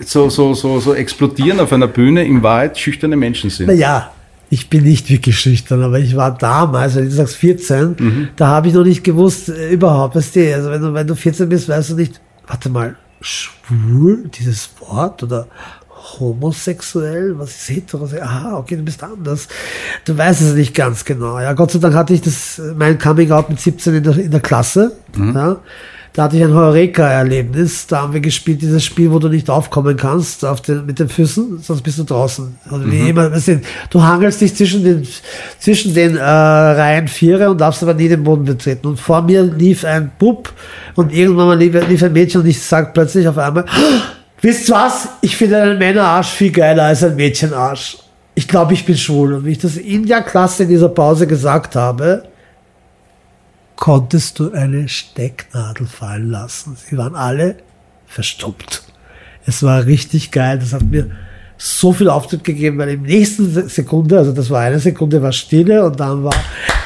äh, so, so, so, so explodieren auf einer Bühne, in Wahrheit schüchterne Menschen sind. Naja, ich bin nicht wirklich schüchtern, aber ich war damals, wenn du sagst 14, da habe ich noch nicht gewusst, äh, überhaupt, weißt du, also wenn du, wenn du 14 bist, weißt du nicht, warte mal, schwul, dieses Wort oder homosexuell, was ist hetero? Aha, okay, du bist anders. Du weißt es nicht ganz genau. Ja, Gott sei Dank hatte ich das, äh, mein Coming Out mit 17 in der, in der Klasse. Ja. Da hatte ich ein Heureka-Erlebnis. Da haben wir gespielt, dieses Spiel, wo du nicht aufkommen kannst auf den, mit den Füßen, sonst bist du draußen. Also wie immer, weißt du, hangelst dich zwischen den, zwischen den äh, Reihen Vierer und darfst aber nie den Boden betreten. Und vor mir lief ein Bub und irgendwann mal lief, lief ein Mädchen und ich sag plötzlich auf einmal, wisst was? Ich finde einen Männerarsch viel geiler als ein Mädchenarsch. Ich glaube, ich bin schwul. Und wie ich das in der Klasse in dieser Pause gesagt habe, konntest du eine Stecknadel fallen lassen. Sie waren alle verstummt. Es war richtig geil. Das hat mir so viel Auftritt gegeben, weil im nächsten Se- Sekunde, also das war eine Sekunde, war Stille und dann war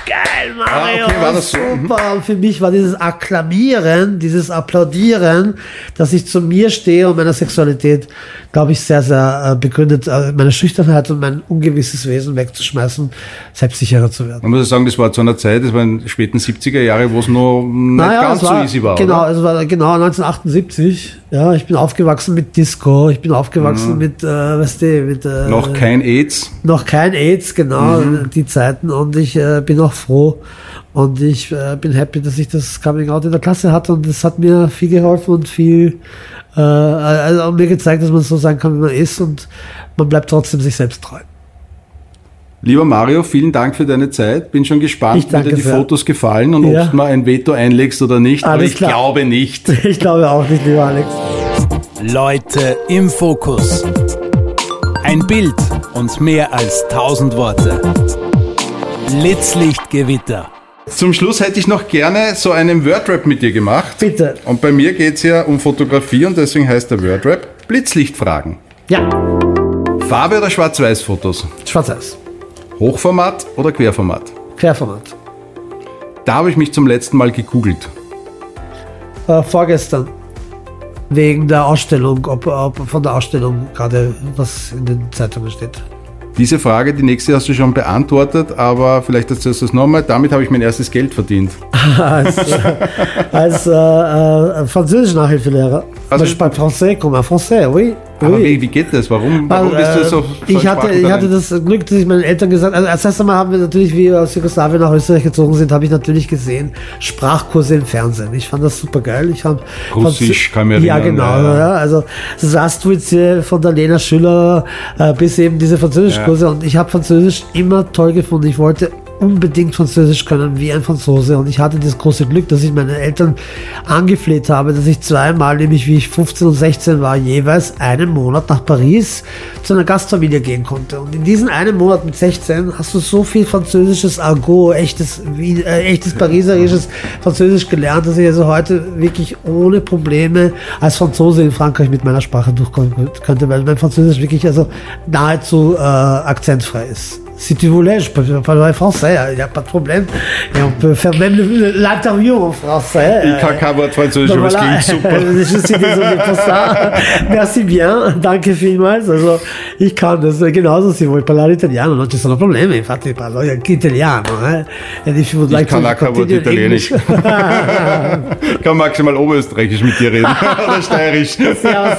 geil, Mario, Ah, okay, war das so? super. Und für mich war dieses Akklamieren, dieses Applaudieren, dass ich zu mir stehe und meiner Sexualität, glaube ich, sehr, sehr äh, begründet, äh, meine Schüchternheit und mein ungewisses Wesen wegzuschmeißen, selbstsicherer zu werden. Man muss sagen, das war zu einer Zeit, das war in den späten 70er Jahre, wo es noch nicht ganz es so easy war. Genau, Oder? es war genau 1978. Ja, ich bin aufgewachsen mit Disco, ich bin aufgewachsen mit, äh, weißt du, mit äh, Mhm. Noch kein AIDS. noch kein AIDS, genau, Mhm. die Zeiten. Und ich äh, bin auch froh und ich äh, bin happy, dass ich das Coming Out in der Klasse hatte und es hat mir viel geholfen und viel äh, also mir gezeigt, dass man so sein kann, wie man ist und man bleibt trotzdem sich selbst treu. Lieber Mario, vielen Dank für deine Zeit. Bin schon gespannt, wie dir die sehr. Fotos gefallen und Ja. ob du mal ein Veto einlegst oder nicht. Aber Alles ich klar. glaube nicht. Ich glaube auch nicht, lieber Alex. Leute im Fokus. Ein Bild und mehr als tausend Worte. Blitzlichtgewitter. Zum Schluss hätte ich noch gerne so einen Wordrap mit dir gemacht. Bitte. Und bei mir geht es ja um Fotografie und deswegen heißt der Wordrap Blitzlichtfragen. Ja, Farbe oder Schwarz-Weiß-Fotos? schwarz-weiß. Hochformat oder Querformat? Querformat. Da habe ich mich zum letzten Mal gegoogelt. Äh, vorgestern. Wegen der Ausstellung, ob, ob von der Ausstellung gerade was in den Zeitungen steht. Diese Frage, die nächste hast du schon beantwortet, aber vielleicht erzählst du es nochmal. Damit habe ich mein erstes Geld verdient. als als äh, äh, Französisch-Nachhilfelehrer. Also- Also, je parle français comme un français, oui. Aber wie, wie geht das? Warum, warum bist du äh, so ich hatte, ich hatte das Glück, dass ich meinen Eltern gesagt also als erstes Mal haben wir natürlich, wie wir aus Jugoslawien nach Österreich gezogen sind, habe ich natürlich gesehen, Sprachkurse im Fernsehen. Ich fand das super geil. Ich habe Russisch, kann mich Ja, genau. ja, ja. Ja, also Sastwitze von der Lena Schüller äh, bis eben diese Französischkurse. Und ich habe Französisch immer toll gefunden. Ich wollte unbedingt Französisch können wie ein Franzose. Und ich hatte das große Glück, dass ich meine Eltern angefleht habe, dass ich zweimal, nämlich wie ich 15 und 16 war, jeweils einen Monat nach Paris zu einer Gastfamilie gehen konnte. Und in diesen einen Monat mit 16 hast du so viel französisches Argot, echtes, wie, äh, echtes pariserisches Französisch gelernt, dass ich also heute wirklich ohne Probleme als Franzose in Frankreich mit meiner Sprache durchkommen könnte, weil mein Französisch wirklich also nahezu äh, akzentfrei ist. Si tu voulais, je peux parler français, il n'y a pas de problème. Et on peut faire même l'interview en français. Aber es voilà, je suis désolé pour ça. Merci bien, danke vielmals. Also ich kann das genauso, se vuoi parlare italiano non ci sono problemi, infatti parlo anche italiano. Eh? And if you would like Ich kann to auch kein Wort Italienisch. Ich kann maximal Oberösterreichisch mit dir reden. Oder Steirisch. Ja,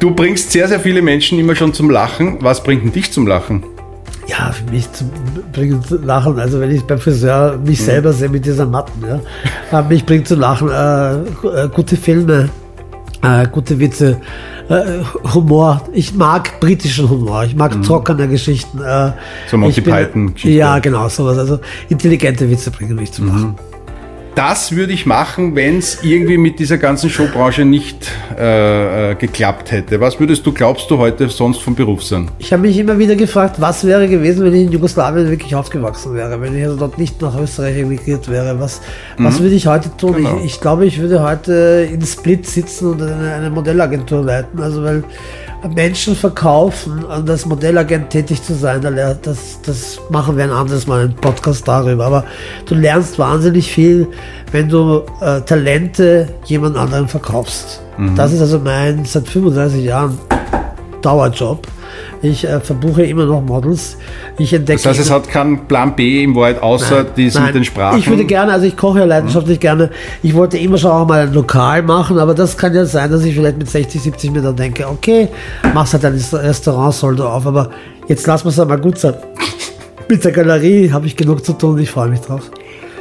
Du bringst sehr, sehr viele Menschen immer schon zum Lachen. Was bringt denn dich zum Lachen? Ja, für mich zum bringen zu lachen. Also wenn ich beim Friseur mich selber sehe mit dieser Matten, ja, äh, mich bringt zu lachen. Äh, äh, gute Filme, äh, gute Witze, äh, Humor. Ich mag britischen Humor. Ich mag trockene Geschichten. Äh, So Monty ich bin- Python-Geschichte. Ja, genau sowas. Also intelligente Witze bringen mich zum Lachen. Das würde ich machen, wenn es irgendwie mit dieser ganzen Showbranche nicht äh, äh, geklappt hätte. Was würdest du, glaubst du, heute sonst vom Beruf sein? Ich habe mich immer wieder gefragt, was wäre gewesen, wenn ich in Jugoslawien wirklich aufgewachsen wäre, wenn ich also dort nicht nach Österreich emigriert wäre. Was, was würde ich heute tun? Genau. Ich, ich glaube, ich würde heute in Split sitzen und eine, eine Modellagentur leiten. Also weil Menschen verkaufen und als Modellagent tätig zu sein, das, das machen wir ein anderes Mal einen Podcast darüber. Aber du lernst wahnsinnig viel, wenn du äh, Talente jemand anderem verkaufst. Das ist also mein seit 35 Jahren Dauerjob. Ich äh, verbuche immer noch Models. Ich entdecke. Das heißt, es hat keinen Plan B im Wahrheit, außer diesen Nein. mit den Sprachen. Ich würde gerne, also ich koche ja leidenschaftlich gerne. Ich wollte immer schon auch mal ein Lokal machen, aber das kann ja sein, dass ich vielleicht mit 60, 70 mir dann denke, okay, machst halt ein Restaurant, soll du auf, aber jetzt lass es mal gut sein. Mit der Galerie habe ich genug zu tun, ich freue mich drauf.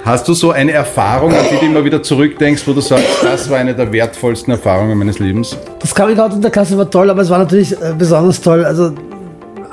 Hast du so eine Erfahrung, an die du immer wieder zurückdenkst, wo du sagst, das war eine der wertvollsten Erfahrungen meines Lebens? Das Coming Out in der Klasse war toll, aber es war natürlich äh, besonders toll. Also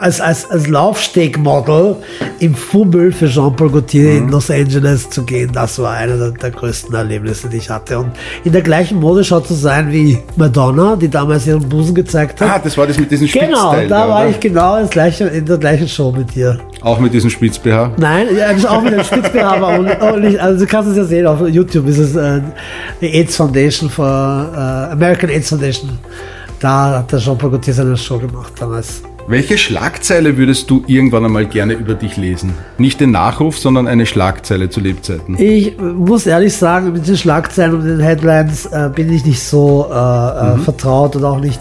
als, als, als Laufstegmodel im Fummel für Jean-Paul Gaultier in Los Angeles zu gehen, das war einer der, der größten Erlebnisse, die ich hatte. Und in der gleichen Modeschau zu sein wie Madonna, die damals ihren Busen gezeigt hat. Ah, das war das mit diesem genau, Spitzteil. da war oder? ich genau gleiche, in der gleichen Show mit dir. Auch mit diesem Spitz-BH. Nein, auch mit dem Spitzbär, aber ohne- also du kannst es ja sehen, auf YouTube ist es äh, die AIDS Foundation für äh, American AIDS Foundation. Da hat der Jean-Paul Gaultier seine Show gemacht damals. Welche Schlagzeile würdest du irgendwann einmal gerne über dich lesen? Nicht den Nachruf, sondern eine Schlagzeile zu Lebzeiten. Ich muss ehrlich sagen, mit den Schlagzeilen und den Headlines äh, bin ich nicht so äh, äh, vertraut und auch nicht.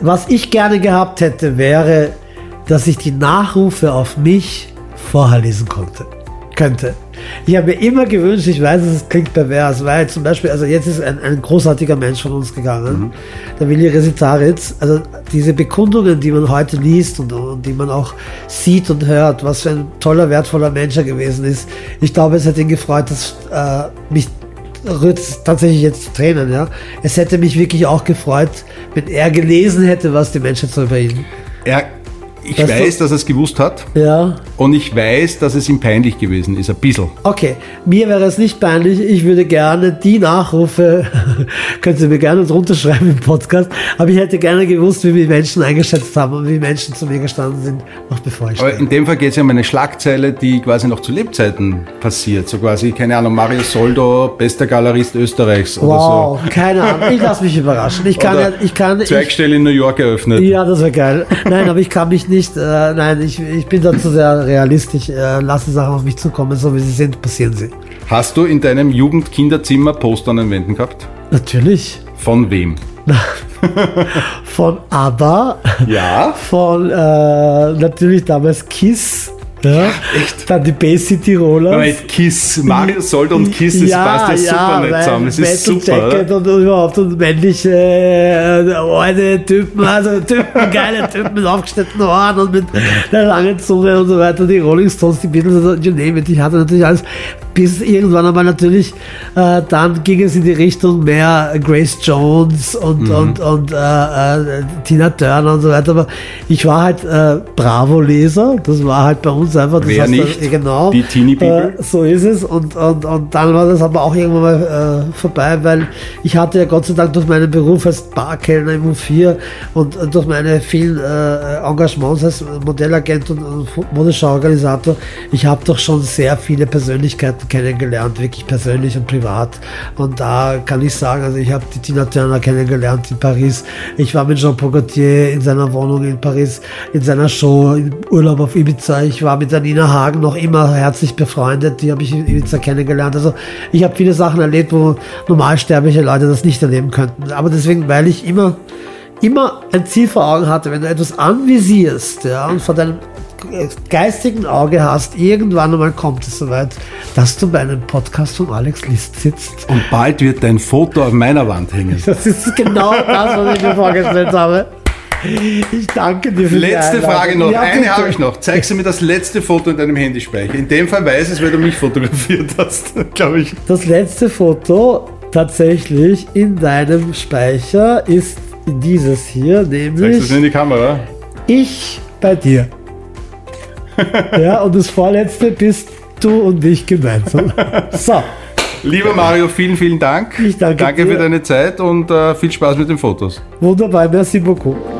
Was ich gerne gehabt hätte, wäre, dass ich die Nachrufe auf mich vorher lesen konnte. Könnte. Ich habe mir immer gewünscht, ich weiß, es klingt pervers, weil zum Beispiel, also jetzt ist ein, ein großartiger Mensch von uns gegangen, der Willi Resitaritz. Also diese Bekundungen, die man heute liest und, und die man auch sieht und hört, was für ein toller, wertvoller Mensch er gewesen ist. Ich glaube, es hätte ihn gefreut, dass äh, mich rührt tatsächlich jetzt zu Tränen, ja. Es hätte mich wirklich auch gefreut, wenn er gelesen hätte, was die Menschheit so über ihn. Er, ich Das weiß, so- dass er es gewusst hat Ja. und ich weiß, dass es ihm peinlich gewesen ist, ein bisschen. Okay, mir wäre es nicht peinlich. Ich würde gerne die Nachrufe, können Sie mir gerne drunter schreiben im Podcast, aber ich hätte gerne gewusst, wie mich Menschen eingeschätzt haben und wie Menschen zu mir gestanden sind, noch bevor ich Aber in dem Fall geht es ja um eine Schlagzeile, die quasi noch zu Lebzeiten passiert. So quasi, keine Ahnung, Mario Soldo, bester Galerist Österreichs Wow, keine Ahnung. Ich lasse mich überraschen. Ich kann, oder ja, so. ich kann, ich, Zweigstelle in New York eröffnet. Ja, das wäre geil. Nein, aber ich kann mich nicht, äh, nein, ich, ich bin da zu sehr realistisch. Äh, lasse Sachen auf mich zukommen, so wie sie sind, passieren sie. Hast du in deinem Jugend-Kinderzimmer Poster an den Wänden gehabt? Natürlich. Von wem? Von ABBA, Ja. von äh, natürlich damals Kiss. Ja, echt? Dann die City Rollers. Moment, Kiss, Mario Soldo und Kiss, das passt ja super nicht weil zusammen. Das ist Metal super. Jacket und, und überhaupt und männliche äh, alte Typen, also Typen, geile Typen mit aufgeschnittenen Ohren und mit einer langen Zunge und so weiter. Die Rolling Stones, die Beatles, also you name it. Ich hatte natürlich alles, bis irgendwann einmal natürlich, äh, dann ging es in die Richtung mehr Grace Jones und, Mhm. und, und äh, äh, Tina Turner und so weiter. Aber ich war halt äh, Bravo-Leser. Das war halt bei uns einfach. Das Wer heißt, nicht? Äh, genau. Die Teenie People? Äh, so ist es. Und, und, und dann war das aber auch irgendwann mal äh, vorbei, weil ich hatte ja Gott sei Dank durch meinen Beruf als Barkellner im U4 und, und durch meine vielen äh, Engagements als Modellagent und, und Modeschauorganisator, ich habe doch schon sehr viele Persönlichkeiten kennengelernt, wirklich persönlich und privat. Und da kann ich sagen, also ich habe die Tina Turner kennengelernt in Paris. Ich war mit Jean-Paul Gaultier in seiner Wohnung in Paris, in seiner Show, im Urlaub auf Ibiza. Ich war mit der Nina Hagen noch immer herzlich befreundet. Die habe ich in Ibiza kennengelernt. Also ich habe viele Sachen erlebt, wo normalsterbliche Leute das nicht erleben könnten. Aber deswegen, weil ich immer immer ein Ziel vor Augen hatte, wenn du etwas anvisierst ja, und vor deinem geistigen Auge hast, irgendwann einmal kommt es soweit, dass du bei einem Podcast von Alex List sitzt. Und bald wird dein Foto auf meiner Wand hängen. Das ist genau das, was ich mir vorgestellt habe. Ich danke dir für die Letzte Einladung. Frage noch. Ja, Eine habe ich noch. Zeigst du mir das letzte Foto in deinem Handyspeicher? In dem Fall weiß es, weil du mich fotografiert hast, glaube ich. Das letzte Foto tatsächlich in deinem Speicher ist dieses hier, Zeigst du nämlich es in die Kamera? ich bei dir. ja, und das vorletzte bist du und ich gemeinsam. So, Lieber Mario, vielen, vielen Dank. Ich danke Danke für deine Zeit und äh, viel Spaß mit den Fotos. Wunderbar, merci beaucoup.